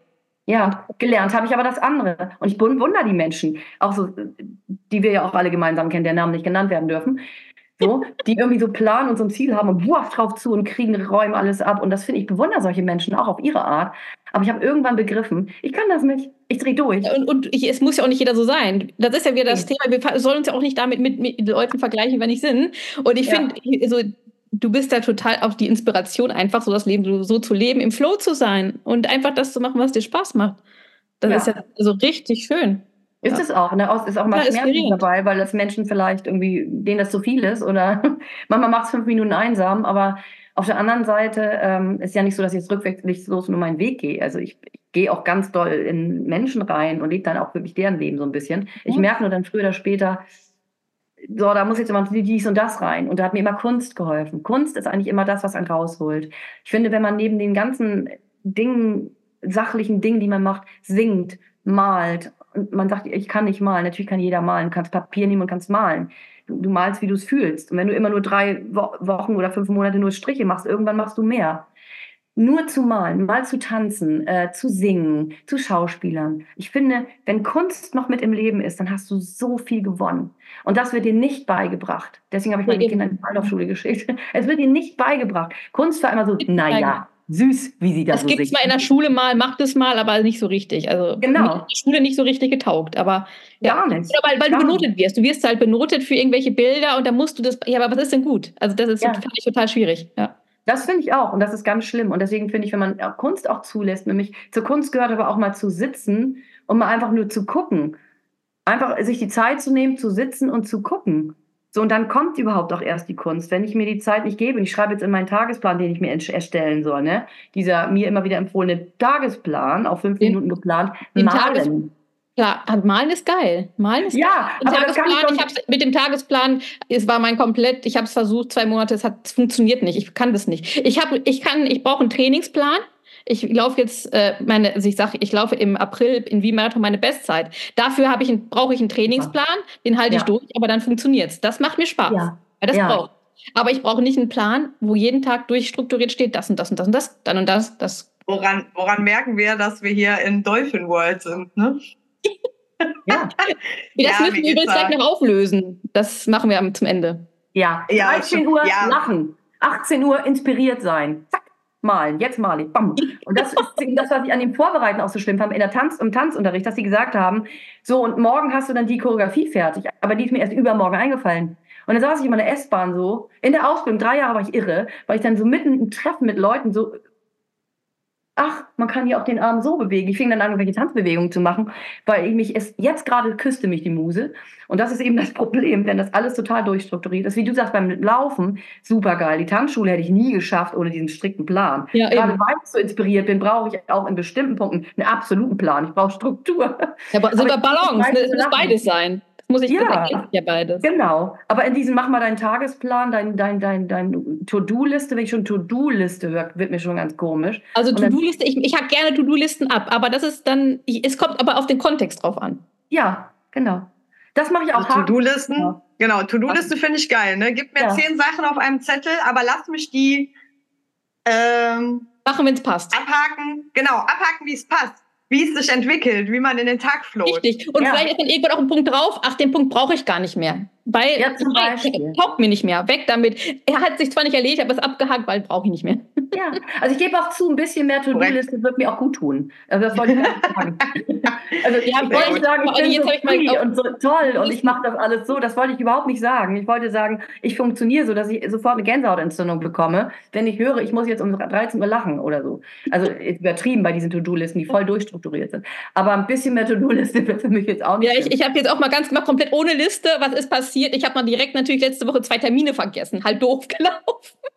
B: Ja, gelernt habe ich aber das andere. Und ich bewundere die Menschen, auch so, die wir ja auch alle gemeinsam kennen, der Namen nicht genannt werden dürfen, so, die irgendwie so planen und so ein Ziel haben und wuff drauf zu und kriegen, räumen alles ab. Und das finde ich, bewundere solche Menschen auch auf ihre Art. Aber ich habe irgendwann begriffen, ich kann das nicht. Ich drehe durch.
A: Und, und ich, es muss ja auch nicht jeder so sein. Das ist ja wieder das Thema. Wir sollen uns ja auch nicht damit mit, mit Leuten vergleichen, wenn ich sind. Und ich finde, ja. also, du bist ja total auch die Inspiration, einfach so das Leben so zu leben, im Flow zu sein und einfach das zu machen, was dir Spaß macht. Das ja. ist ja so richtig schön.
B: Ist es auch, ne? Ist auch mal ja, Schmerz dabei, weil das Menschen vielleicht irgendwie, denen das zu viel ist oder manchmal macht es fünf Minuten einsam, aber auf der anderen Seite ähm, ist ja nicht so, dass ich jetzt rückwärtslos nur meinen Weg gehe. Also ich, ich gehe auch ganz doll in Menschen rein und lebe dann auch wirklich deren Leben so ein bisschen. Ich merke nur dann früher oder später, so, da muss jetzt immer dies und das rein. Und da hat mir immer Kunst geholfen. Kunst ist eigentlich immer das, was einen rausholt. Ich finde, wenn man neben den ganzen Dingen, sachlichen Dingen, die man macht, singt, malt und man sagt, ich kann nicht malen. Natürlich kann jeder malen. Du kannst Papier nehmen und kannst malen. Du, du malst, wie du es fühlst. Und wenn du immer nur drei Wo Wochen oder fünf Monate nur Striche machst, irgendwann machst du mehr. nur zu malen, mal zu tanzen, äh, zu singen, zu Schauspielern. Ich finde, wenn Kunst noch mit im Leben ist, dann hast du so viel gewonnen. Und das wird dir nicht beigebracht. Deswegen habe ich meine Kinder in die Waldorfschule geschickt. Es wird dir nicht beigebracht. Kunst war immer so, naja, süß, wie sie das, das
A: so gibt es in der Schule mal, macht es mal, aber nicht so richtig. Also
B: genau. in
A: der Schule nicht so richtig getaugt, aber
B: ja. gar nicht.
A: Oder weil, weil du benotet wirst. Du wirst halt benotet für irgendwelche Bilder und dann musst du das. Ja, aber was ist denn gut? Also das ist ja. total, total schwierig. Ja.
B: Das finde ich auch und das ist ganz schlimm. Und deswegen finde ich, wenn man Kunst auch zulässt, nämlich zur Kunst gehört aber auch mal zu sitzen und mal einfach nur zu gucken. Einfach sich die Zeit zu nehmen, zu sitzen und zu gucken. So, und dann kommt überhaupt auch erst die Kunst. Wenn ich mir die Zeit nicht gebe, und ich schreibe jetzt in meinen Tagesplan, den ich mir erstellen soll, ne? dieser mir immer wieder empfohlene Tagesplan, auf fünf Minuten geplant,
A: den malen. Tages Klar, Malen ist geil. Malen ist
B: ja,
A: geil. aber kann ich, ich hab's, mit dem Tagesplan, es war mein komplett, ich habe es versucht, zwei Monate, es hat es funktioniert nicht. Ich kann das nicht. Ich habe, ich kann, ich brauche einen Trainingsplan. Ich laufe jetzt äh, meine, also ich sage, ich laufe im April in Wien Marathon meine Bestzeit. Dafür habe ich ein, brauche ich einen Trainingsplan, den halte ja. ich durch, aber dann funktioniert's. Das macht mir Spaß. Ja. Weil das ja. braucht. Aber ich brauche nicht einen Plan, wo jeden Tag durchstrukturiert steht, das und das und das und das, dann und das, das.
C: Woran, woran merken wir, dass wir hier in Dolphin World sind, ne?
A: Ja. Das ja, müssen wir übrigens gleich noch auflösen. Das machen wir zum Ende.
B: Ja, ja 13 Uhr ja. lachen, 18 Uhr inspiriert sein. Zack, malen, jetzt male ich. Bam. Und das ist das, was ich an dem Vorbereiten auch so schlimm fand, in der Tanz, im Tanzunterricht, dass sie gesagt haben, so und morgen hast du dann die Choreografie fertig. Aber die ist mir erst übermorgen eingefallen. Und dann saß ich in meiner S-Bahn so, in der Ausbildung, drei Jahre war ich irre, weil ich dann so mitten im Treffen mit Leuten so ach, man kann hier auch den Arm so bewegen. Ich fing dann an, irgendwelche Tanzbewegungen zu machen, weil ich mich, es, jetzt gerade küsste mich die Muse. Und das ist eben das Problem, wenn das alles total durchstrukturiert ist. Wie du sagst, beim Laufen, super geil. Die Tanzschule hätte ich nie geschafft ohne diesen strikten Plan. Ja, gerade eben. weil ich so inspiriert bin, brauche ich auch in bestimmten Punkten einen absoluten Plan. Ich brauche Struktur.
A: Ja, aber sogar Balance, ne? es muss beides sein muss ich
B: ja, ja beides. Genau. Aber in diesem mach mal deinen Tagesplan, dein, dein, dein, dein To-Do-Liste, wenn ich schon To-Do-Liste höre, wird mir schon ganz komisch.
A: Also To-Do-Liste, ich, ich hake gerne To-Do-Listen ab, aber das ist dann, ich, es kommt aber auf den Kontext drauf an.
B: Ja, genau. Das mache ich auch.
C: Also To-Do-Listen, ja. genau, To-Do-Liste finde ich geil. Ne? Gib mir ja. zehn Sachen auf einem Zettel, aber lass mich die
A: ähm, machen, wenn es passt.
C: Abhaken, genau, abhaken, wie es passt wie es sich entwickelt, wie man in den Tag floht.
A: Richtig. Und ja. vielleicht ist dann irgendwann auch ein Punkt drauf, ach, den Punkt brauche ich gar nicht mehr. Weil ja, zum Beispiel. taugt mir nicht mehr. Weg damit. Er hat sich zwar nicht erledigt, aber es abgehakt, weil brauche ich nicht mehr.
B: Ja, also ich gebe auch zu, ein bisschen mehr To-Do-Liste wird mir auch gut tun. Also das wollte ich sagen. also ja, ich wollte nicht sagen, ich bin also so free und so toll und ich mache das alles so. Das wollte ich überhaupt nicht sagen. Ich wollte sagen, ich funktioniere so, dass ich sofort eine Gänsehautentzündung bekomme, wenn ich höre, ich muss jetzt um 13 Uhr lachen oder so. Also übertrieben bei diesen To-Do-Listen, die voll durchstrukturiert sind. Aber ein bisschen mehr To-Do-Liste wird für mich jetzt auch nicht.
A: Ja, ich, ich habe jetzt auch mal ganz mal komplett ohne Liste, was ist passiert passiert. Ich habe mal direkt natürlich letzte Woche zwei Termine vergessen. Halt doof gelaufen.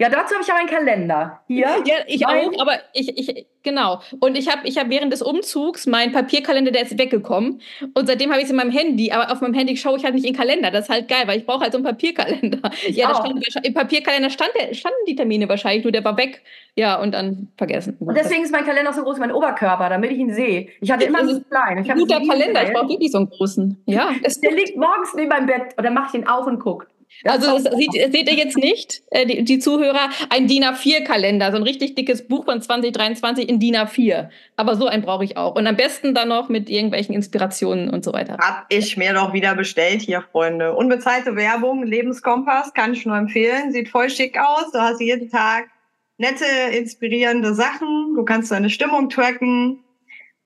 B: Ja, dazu habe ich aber einen Kalender.
A: Hier? Ja, ich mein auch, aber ich, ich, genau. Und ich habe ich hab während des Umzugs meinen Papierkalender, der ist weggekommen. Und seitdem habe ich es in meinem Handy, aber auf meinem Handy schaue ich halt nicht in den Kalender. Das ist halt geil, weil ich brauche halt so einen Papierkalender. Ich ja, stand, im Papierkalender stand, standen die Termine wahrscheinlich, nur der war weg. Ja, und dann vergessen.
B: Und deswegen ist mein Kalender so groß wie mein Oberkörper, damit ich ihn sehe. Ich hatte immer einen kleinen.
A: Ich guter Kalender, ich brauche wirklich so einen großen. Ja.
B: der liegt morgens neben meinem Bett und dann mache ich ihn auf und gucke.
A: Also das sieht, seht ihr jetzt nicht, äh, die, die, Zuhörer, ein DIN A4-Kalender, so ein richtig dickes Buch von 2023 in DIN A4. Aber so einen brauche ich auch. Und am besten dann noch mit irgendwelchen Inspirationen und so weiter.
C: Hab ich mir doch wieder bestellt hier, Freunde. Unbezahlte Werbung, Lebenskompass, kann ich nur empfehlen. Sieht voll schick aus. Du hast jeden Tag nette, inspirierende Sachen. Du kannst deine Stimmung tracken.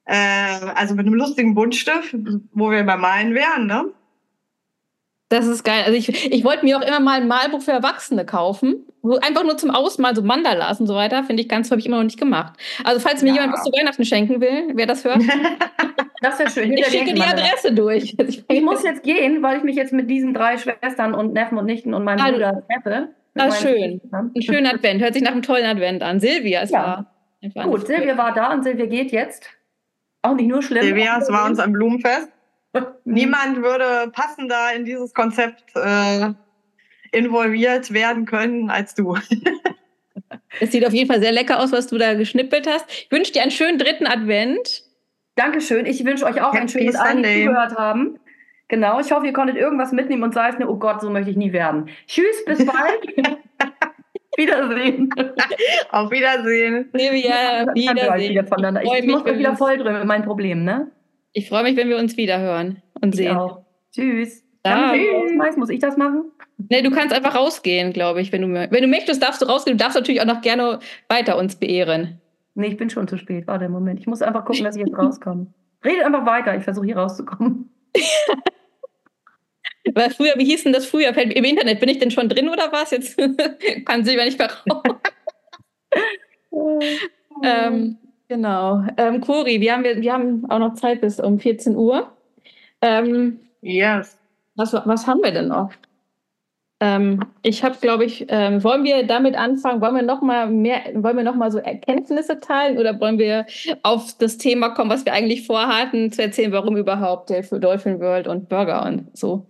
C: Äh, also mit einem lustigen Buntstift, wo wir beim Malen wären, ne?
A: Das ist geil. Also ich, ich wollte mir auch immer mal ein Malbuch für Erwachsene kaufen. Einfach nur zum Ausmalen, so Mandalas und so weiter. Finde ich ganz, habe ich immer noch nicht gemacht. Also falls mir ja. jemand was zu Weihnachten schenken will, wer das hört.
B: das wäre schön.
A: Ich schicke die Adresse durch.
B: Ich muss jetzt gehen, weil ich mich jetzt mit diesen drei Schwestern und Neffen und Nichten und meinem also, Bruder treffe.
A: Das ist schön. Ein schöner Advent. Hört sich nach einem tollen Advent an. Silvia, es ja.
B: war. Gut, Silvia war da und Silvia geht jetzt. Auch nicht nur schlimm.
C: Silvia, es war uns ein Blumenfest. Niemand würde passender in dieses Konzept äh, involviert werden können als du.
A: Es sieht auf jeden Fall sehr lecker aus, was du da geschnippelt hast. Ich wünsche dir einen schönen dritten Advent.
B: Dankeschön. Ich wünsche euch auch Happy einen schönen Advent, die zugehört haben. Genau. Ich hoffe, ihr konntet irgendwas mitnehmen und sei es nur, oh Gott, so möchte ich nie werden. Tschüss, bis bald. Wiedersehen.
C: Auf Wiedersehen.
A: Ja, Wiedersehen.
B: Wieder voneinander. Ich, ich muss mich wieder voll drin mit meinem Problem, ne?
A: Ich freue mich, wenn wir uns wieder hören und ich sehen. Auch.
B: Tschüss. Ja. Tschüss. Muss ich das machen?
A: Nee, du kannst einfach rausgehen, glaube ich. Wenn du, wenn du möchtest, darfst du rausgehen. Du darfst natürlich auch noch gerne weiter uns beehren.
B: Nee, ich bin schon zu spät. Warte, Moment. Ich muss einfach gucken, dass ich jetzt rauskomme. Redet einfach weiter. Ich versuche hier rauszukommen.
A: Weil früher, wie hieß denn das früher im Internet? Bin ich denn schon drin oder was? Jetzt kann sie nicht mehr raus. ähm, genau. Ähm, Cori, wir haben, wir haben auch noch Zeit bis um 14 Uhr. Ähm,
C: yes.
A: Was, was haben wir denn noch? Ähm, ich habe, glaube ich, ähm, wollen wir damit anfangen? Wollen wir noch mal mehr, wollen wir noch mal so Erkenntnisse teilen oder wollen wir auf das Thema kommen, was wir eigentlich vorhatten, zu erzählen, warum überhaupt der für Dolphin World und Burger und so?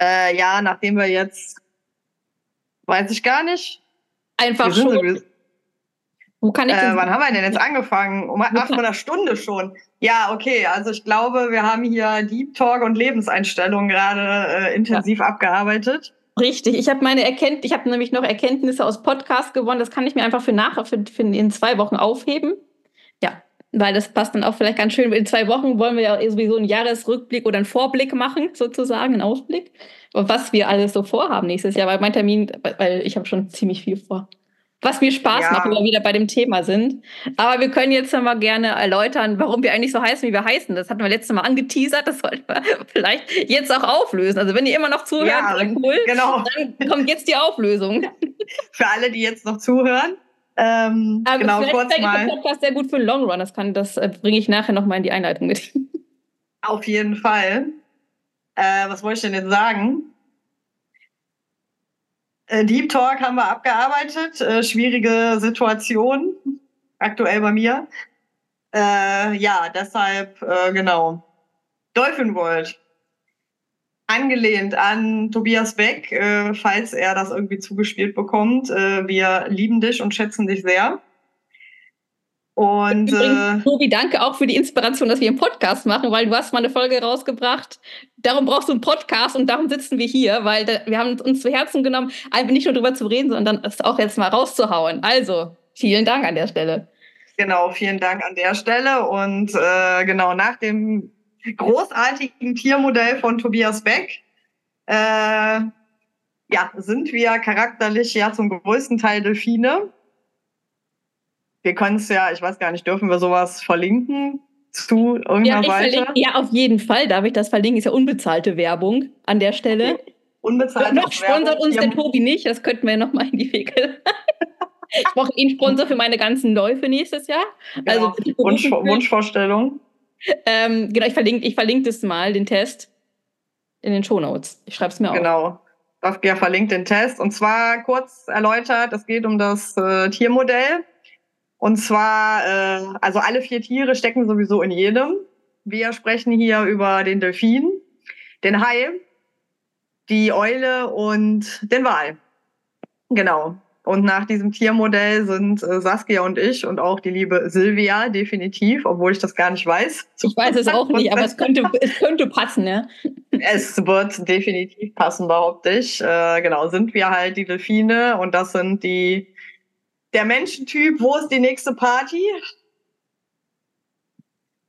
C: Äh, ja, nachdem wir jetzt, weiß ich gar nicht.
A: Einfach schon.
C: Wo kann ich äh, wann haben wir denn jetzt angefangen? Um ach, einer Stunde schon. Ja, okay. Also ich glaube, wir haben hier Deep Talk und Lebenseinstellung gerade äh, intensiv ja. abgearbeitet.
A: Richtig. Ich habe meine Erkenntnisse, ich habe nämlich noch Erkenntnisse aus Podcast gewonnen. Das kann ich mir einfach für nachher, für, für in zwei Wochen aufheben. Ja, weil das passt dann auch vielleicht ganz schön. In zwei Wochen wollen wir ja sowieso einen Jahresrückblick oder einen Vorblick machen, sozusagen, einen Ausblick, was wir alles so vorhaben nächstes Jahr. Weil mein Termin, weil ich habe schon ziemlich viel vor was mir Spaß ja. macht, wenn wir wieder bei dem Thema sind. Aber wir können jetzt mal gerne erläutern, warum wir eigentlich so heißen, wie wir heißen. Das hatten wir letztes Mal angeteasert, das sollten wir vielleicht jetzt auch auflösen. Also wenn ihr immer noch zuhört, ja, cool, genau. dann kommt jetzt die Auflösung.
C: Für alle, die jetzt noch zuhören. Ähm, Aber genau, kurz mal.
A: Der Podcast sehr gut für den Long Run. Das, kann, das äh, bringe ich nachher noch mal in die Einleitung mit.
C: Auf jeden Fall. Äh, was wollte ich denn jetzt sagen? Äh, Deep Talk haben wir abgearbeitet. Äh, schwierige Situation aktuell bei mir. Äh, ja, deshalb äh, genau. Dolphin World. Angelehnt an Tobias Beck, äh, falls er das irgendwie zugespielt bekommt. Äh, wir lieben dich und schätzen dich sehr.
A: Und Übrigens, äh, Tobi, danke auch für die Inspiration, dass wir einen Podcast machen, weil du hast mal eine Folge rausgebracht. Darum brauchst du einen Podcast und darum sitzen wir hier, weil wir haben uns zu Herzen genommen, einfach nicht nur darüber zu reden, sondern es auch jetzt mal rauszuhauen. Also, vielen Dank an der Stelle.
C: Genau, vielen Dank an der Stelle. Und äh, genau nach dem großartigen Tiermodell von Tobias Beck äh, ja, sind wir charakterlich ja zum größten Teil Delfine wir können es ja, ich weiß gar nicht, dürfen wir sowas verlinken zu irgendeiner ja, Seite?
A: Ja, auf jeden Fall darf ich das verlinken. Ist ja unbezahlte Werbung an der Stelle. Okay.
C: Unbezahlte
A: Noch sponsert uns der Tobi nicht, das könnten wir noch mal in die Wege. ich brauche ihn Sponsor für meine ganzen Läufe nächstes Jahr.
C: Genau. Also Wunsch, Wunschvorstellung.
A: Ähm, genau, ich verlinke ich verlink das mal, den Test, in den Shownotes. Ich schreibe es mir
C: auf. Genau. Saskia verlinkt den Test. Und zwar kurz erläutert, es geht um das äh, Tiermodell. Und zwar, äh, also alle vier Tiere stecken sowieso in jedem. Wir sprechen hier über den Delfin, den Hai, die Eule und den Wal. Genau. Und nach diesem Tiermodell sind äh, Saskia und ich und auch die liebe Silvia definitiv, obwohl ich das gar nicht weiß.
A: Ich weiß es auch nicht, aber es könnte, es könnte passen, ne?
C: Es wird definitiv passen, behaupte ich. Äh, genau, sind wir halt die Delfine und das sind die der Menschentyp, wo ist die nächste Party?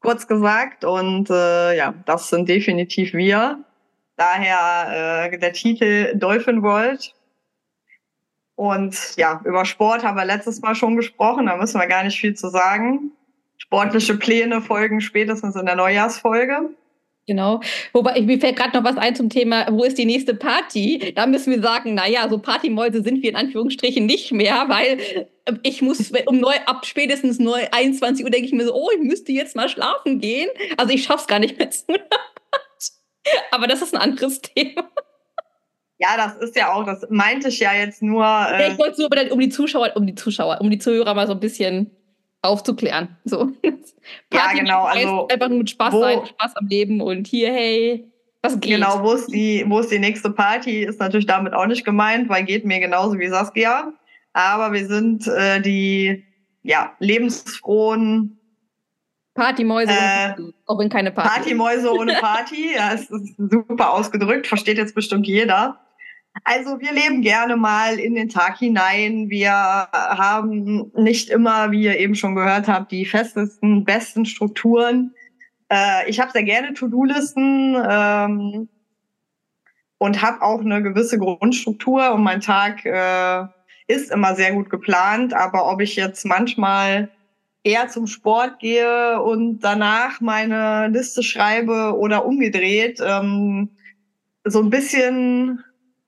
C: Kurz gesagt. Und äh, ja, das sind definitiv wir. Daher äh, der Titel Dolphin World. Und ja, über Sport haben wir letztes Mal schon gesprochen, da müssen wir gar nicht viel zu sagen. Sportliche Pläne folgen spätestens in der Neujahrsfolge.
A: Genau. Wobei, mir fällt gerade noch was ein zum Thema, wo ist die nächste Party? Da müssen wir sagen, naja, so Partymäuse sind wir in Anführungsstrichen nicht mehr, weil äh, ich muss um neu, ab spätestens neu, 21 Uhr denke ich mir so, oh, ich müsste jetzt mal schlafen gehen. Also ich schaff's gar nicht mehr zu. Aber das ist ein anderes Thema.
C: Ja, das ist ja auch, das meinte ich ja jetzt nur. Äh
A: ja, ich wollte nur um die Zuschauer, um die Zuschauer, um die Zuhörer mal so ein bisschen aufzuklären. So.
C: ja, genau. Also
A: einfach nur mit Spaß wo, sein, Spaß am Leben und hier, hey, was geht?
C: Genau, wo ist, die, wo ist die nächste Party, ist natürlich damit auch nicht gemeint, weil geht mir genauso wie Saskia. Aber wir sind äh, die ja, lebensfrohen
A: Partymäuse, äh, auch wenn keine Party.
C: Partymäuse ohne Party, ja, es ist super ausgedrückt, versteht jetzt bestimmt jeder. Also wir leben gerne mal in den Tag hinein. Wir haben nicht immer, wie ihr eben schon gehört habt, die festesten, besten Strukturen. Äh, ich habe sehr gerne To-Do-Listen ähm, und habe auch eine gewisse Grundstruktur und mein Tag äh, ist immer sehr gut geplant. Aber ob ich jetzt manchmal eher zum Sport gehe und danach meine Liste schreibe oder umgedreht, ähm, so ein bisschen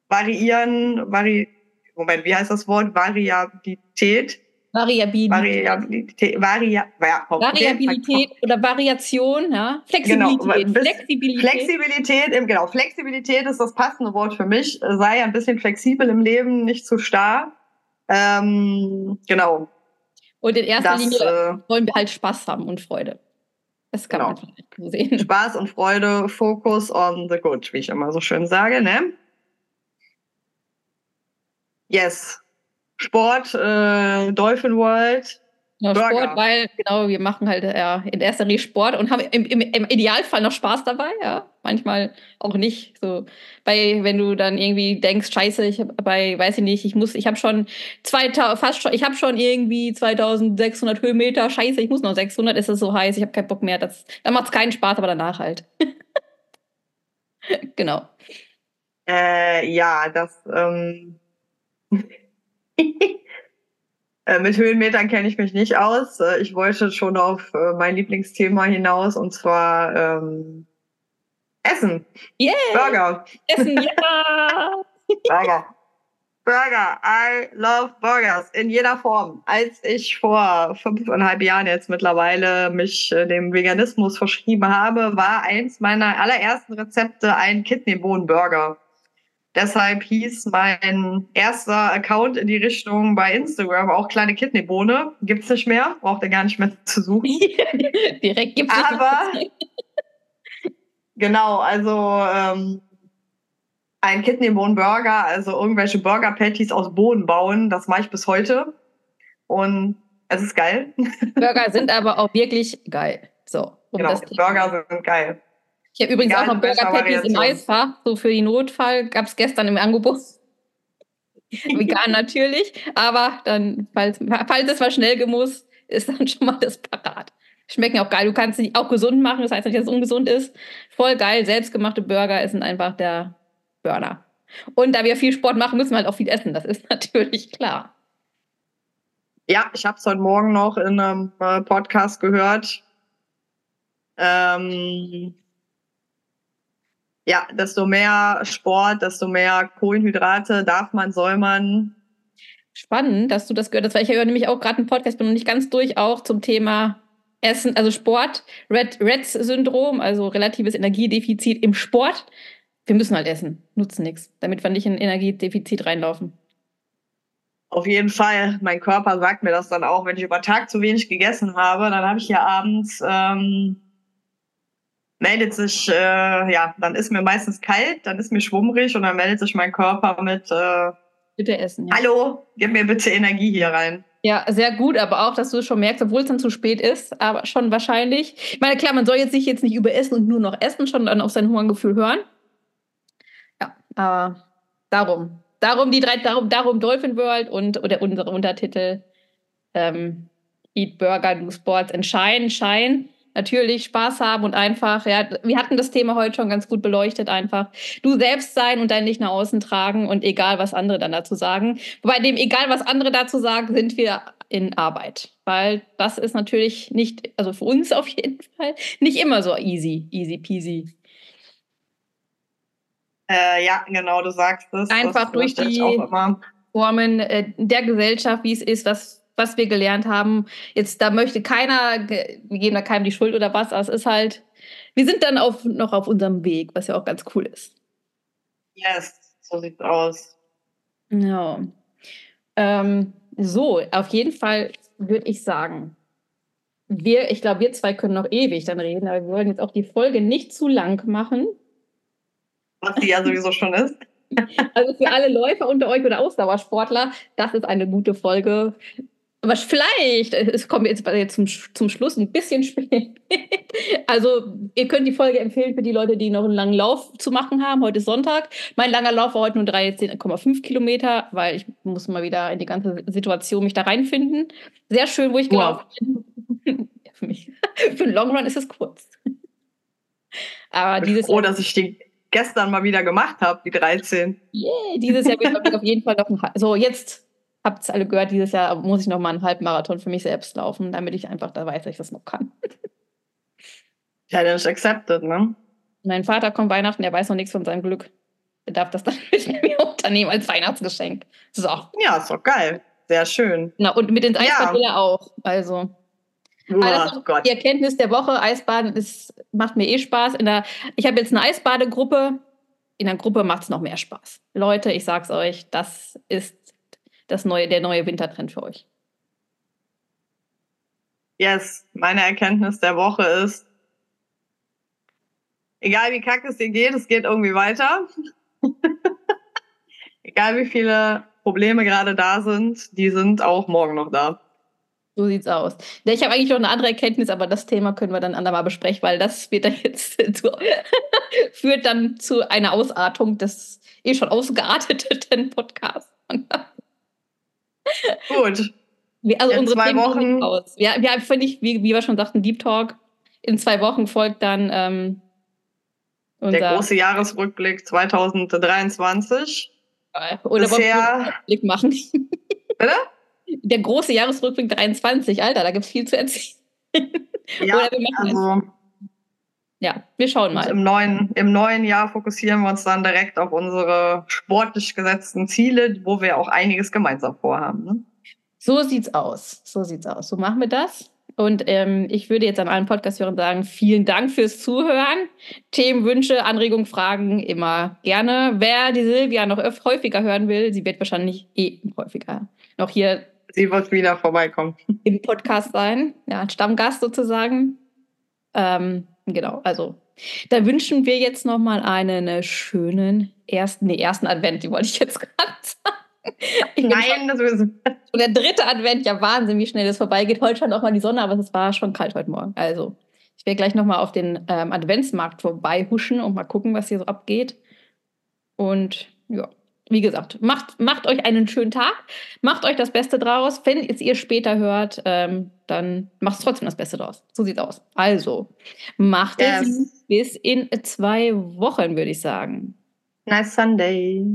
C: variieren, vari Moment, wie heißt das Wort? Variabilität.
A: Variabilität.
C: Variabilität, Varia,
A: ja, Variabilität oder Variation, ja.
C: Flexibilität. Genau, Flexibilität. Flexibilität, genau. Flexibilität ist das passende Wort für mich. Sei ein bisschen flexibel im Leben, nicht zu starr. Ähm, genau.
A: Und in erster das, Linie äh, wollen wir halt Spaß haben und Freude. Das kann genau. man
C: so sehen. Spaß und Freude, Focus on the good, wie ich immer so schön sage, ne? Yes. Sport, äh, Dolphin World.
A: Genau, Sport, weil, genau, wir machen halt ja, in erster Linie Sport und haben im, im, im, Idealfall noch Spaß dabei, ja. Manchmal auch nicht. So bei, wenn du dann irgendwie denkst, scheiße, ich habe bei, weiß ich nicht, ich muss, ich habe schon zwei, fast schon, ich habe schon irgendwie 2600 Höhenmeter, scheiße, ich muss noch 600, ist es so heiß, ich habe keinen Bock mehr. Das, dann macht es keinen Spaß, aber danach halt. genau.
C: Äh, ja, das, ähm Äh, mit Höhenmetern kenne ich mich nicht aus. Äh, ich wollte schon auf äh, mein Lieblingsthema hinaus und zwar ähm, Essen.
A: Yeah.
C: Burger.
A: Essen, ja.
C: Burger. Burger. I love Burgers in jeder Form. Als ich vor fünfeinhalb Jahren jetzt mittlerweile mich dem Veganismus verschrieben habe, war eins meiner allerersten Rezepte ein Kidneybohnen-Burger. Deshalb hieß mein erster Account in die Richtung bei Instagram auch kleine Kidneybohne. Gibt's nicht mehr, braucht ihr gar nicht mehr zu suchen.
A: Direkt gibt's
C: Aber genau, also ähm, ein Kidneybohnen-Burger, also irgendwelche Burger-Patties aus Bohnen bauen, das mache ich bis heute. Und es ist geil.
A: Burger sind aber auch wirklich geil. So,
C: um genau, Burger sind geil.
A: Ich habe übrigens auch noch Burger Patties im Eisfach, so für den Notfall. Gab es gestern im Angebot. Vegan natürlich, aber dann, falls, falls es mal schnell muss, ist dann schon mal das parat. Schmecken auch geil. Du kannst sie auch gesund machen, das heißt nicht, dass es ungesund ist. Voll geil. Selbstgemachte Burger sind einfach der Burner. Und da wir viel Sport machen, müssen wir halt auch viel essen. Das ist natürlich klar.
C: Ja, ich habe es heute Morgen noch in einem äh, Podcast gehört. Ähm, ja, desto mehr Sport, desto mehr Kohlenhydrate darf man, soll man.
A: Spannend, dass du das gehört hast, weil ich höre nämlich auch gerade einen Podcast, bin noch nicht ganz durch, auch zum Thema Essen, also Sport, Red, Reds-Syndrom, also relatives Energiedefizit im Sport. Wir müssen halt essen, nutzen nichts, damit wir nicht in Energiedefizit reinlaufen.
C: Auf jeden Fall. Mein Körper sagt mir das dann auch, wenn ich über Tag zu wenig gegessen habe, dann habe ich ja abends ähm, meldet sich, äh, ja, dann ist mir meistens kalt, dann ist mir schwummrig und dann meldet sich mein Körper mit äh,
A: Bitte essen. Ja.
C: Hallo, gib mir bitte Energie hier rein.
A: Ja, sehr gut, aber auch, dass du es schon merkst, obwohl es dann zu spät ist, aber schon wahrscheinlich. Ich meine, klar, man soll jetzt sich jetzt nicht überessen und nur noch essen, schon dann auf sein Hungergefühl hören. Ja, aber darum. Darum die drei, darum, darum Dolphin World und oder unsere Untertitel ähm, Eat Burger, Do Sports, Entscheiden, Schein natürlich Spaß haben und einfach, ja, wir hatten das Thema heute schon ganz gut beleuchtet, einfach du selbst sein und dein Licht nach außen tragen und egal, was andere dann dazu sagen. Wobei dem, egal, was andere dazu sagen, sind wir in Arbeit. Weil das ist natürlich nicht, also für uns auf jeden Fall, nicht immer so easy, easy peasy.
C: Äh, ja, genau, du sagst es.
A: Einfach durch die Formen äh, der Gesellschaft, wie es ist, was was wir gelernt haben. Jetzt, da möchte keiner, wir geben da keinem die Schuld oder was, aber es ist halt, wir sind dann auf, noch auf unserem Weg, was ja auch ganz cool ist.
C: Yes, so sieht's aus.
A: Ja. Ähm, so, auf jeden Fall würde ich sagen, wir, ich glaube, wir zwei können noch ewig dann reden, aber wir wollen jetzt auch die Folge nicht zu lang machen.
C: Was sie ja sowieso schon ist.
A: Also für alle Läufer unter euch oder Ausdauersportler, das ist eine gute Folge Aber vielleicht, es kommt jetzt, jetzt zum, zum Schluss ein bisschen spät. also, ihr könnt die Folge empfehlen für die Leute, die noch einen langen Lauf zu machen haben. Heute ist Sonntag. Mein langer Lauf war heute nur 13,5 Kilometer, weil ich muss mal wieder in die ganze Situation mich da reinfinden. Sehr schön, wo ich gelaufen bin. für mich. für einen Long Run ist es kurz.
C: Aber ich bin dieses froh, Jahr, dass ich die gestern mal wieder gemacht habe, die 13.
A: Yeah, dieses Jahr wird ich auf jeden Fall noch ein So, jetzt habt ihr alle gehört, dieses Jahr muss ich noch mal einen Halbmarathon für mich selbst laufen, damit ich einfach da weiß, dass ich das noch kann.
C: Challenge accepted, ne?
A: Mein Vater kommt Weihnachten, der weiß noch nichts von seinem Glück. Er darf das dann mit mir unternehmen als Weihnachtsgeschenk. So.
C: Ja, ist doch geil. Sehr schön.
A: Na, und mit ins Eisbad ja. auch. Also.
C: Oh, also, Gott.
A: Die Erkenntnis der Woche, Eisbaden ist, macht mir eh Spaß. In der, ich habe jetzt eine Eisbadegruppe. In der Gruppe macht es noch mehr Spaß. Leute, ich sag's euch, das ist das neue, der neue Wintertrend für euch?
C: Yes, meine Erkenntnis der Woche ist, egal wie kacke es dir geht, es geht irgendwie weiter. egal wie viele Probleme gerade da sind, die sind auch morgen noch da.
A: So sieht's aus. Ich habe eigentlich noch eine andere Erkenntnis, aber das Thema können wir dann andermal besprechen, weil das wird dann jetzt zu, führt dann zu einer Ausartung des eh schon ausgearteten Podcasts.
C: Gut.
A: Wir, also in unsere zwei Themen Wochen. Aus. Ja, ja finde ich, wie, wie wir schon sagten, Deep Talk. In zwei Wochen folgt dann ähm,
C: der große Jahresrückblick 2023.
A: Oder Bisher... wollen wir Rückblick machen?
C: Bitte?
A: Der große Jahresrückblick 23, Alter, da gibt es viel zu erzählen.
C: Ja, wir also,
A: ja, wir schauen mal.
C: Im neuen, Im neuen Jahr fokussieren wir uns dann direkt auf unsere sportlich gesetzten Ziele, wo wir auch einiges gemeinsam vorhaben. Ne?
A: So sieht's aus. So sieht's aus. So machen wir das. Und ähm, ich würde jetzt an allen Podcast-Hörern sagen, vielen Dank fürs Zuhören. Themen, Wünsche, Anregungen, Fragen immer gerne. Wer die Silvia noch häufiger hören will, sie wird wahrscheinlich eh häufiger noch hier.
C: Sie wird wieder vorbeikommen.
A: Im Podcast sein. Ja, Stammgast sozusagen. Ähm, Genau, also da wünschen wir jetzt nochmal einen äh, schönen ersten, nee, ersten Advent, die wollte ich jetzt gerade sagen.
C: Ich Nein, das ist
A: schon der dritte Advent, ja Wahnsinn, wie schnell das vorbeigeht. Heute scheint auch mal die Sonne, aber es war schon kalt heute Morgen. Also ich werde gleich nochmal auf den ähm, Adventsmarkt vorbei huschen und mal gucken, was hier so abgeht. Und ja, wie gesagt, macht, macht euch einen schönen Tag, macht euch das Beste draus. Wenn es ihr später hört, ähm, dann macht es trotzdem das Beste draus. So sieht's aus. Also, macht yes. es bis in zwei Wochen, würde ich sagen.
C: Nice Sunday.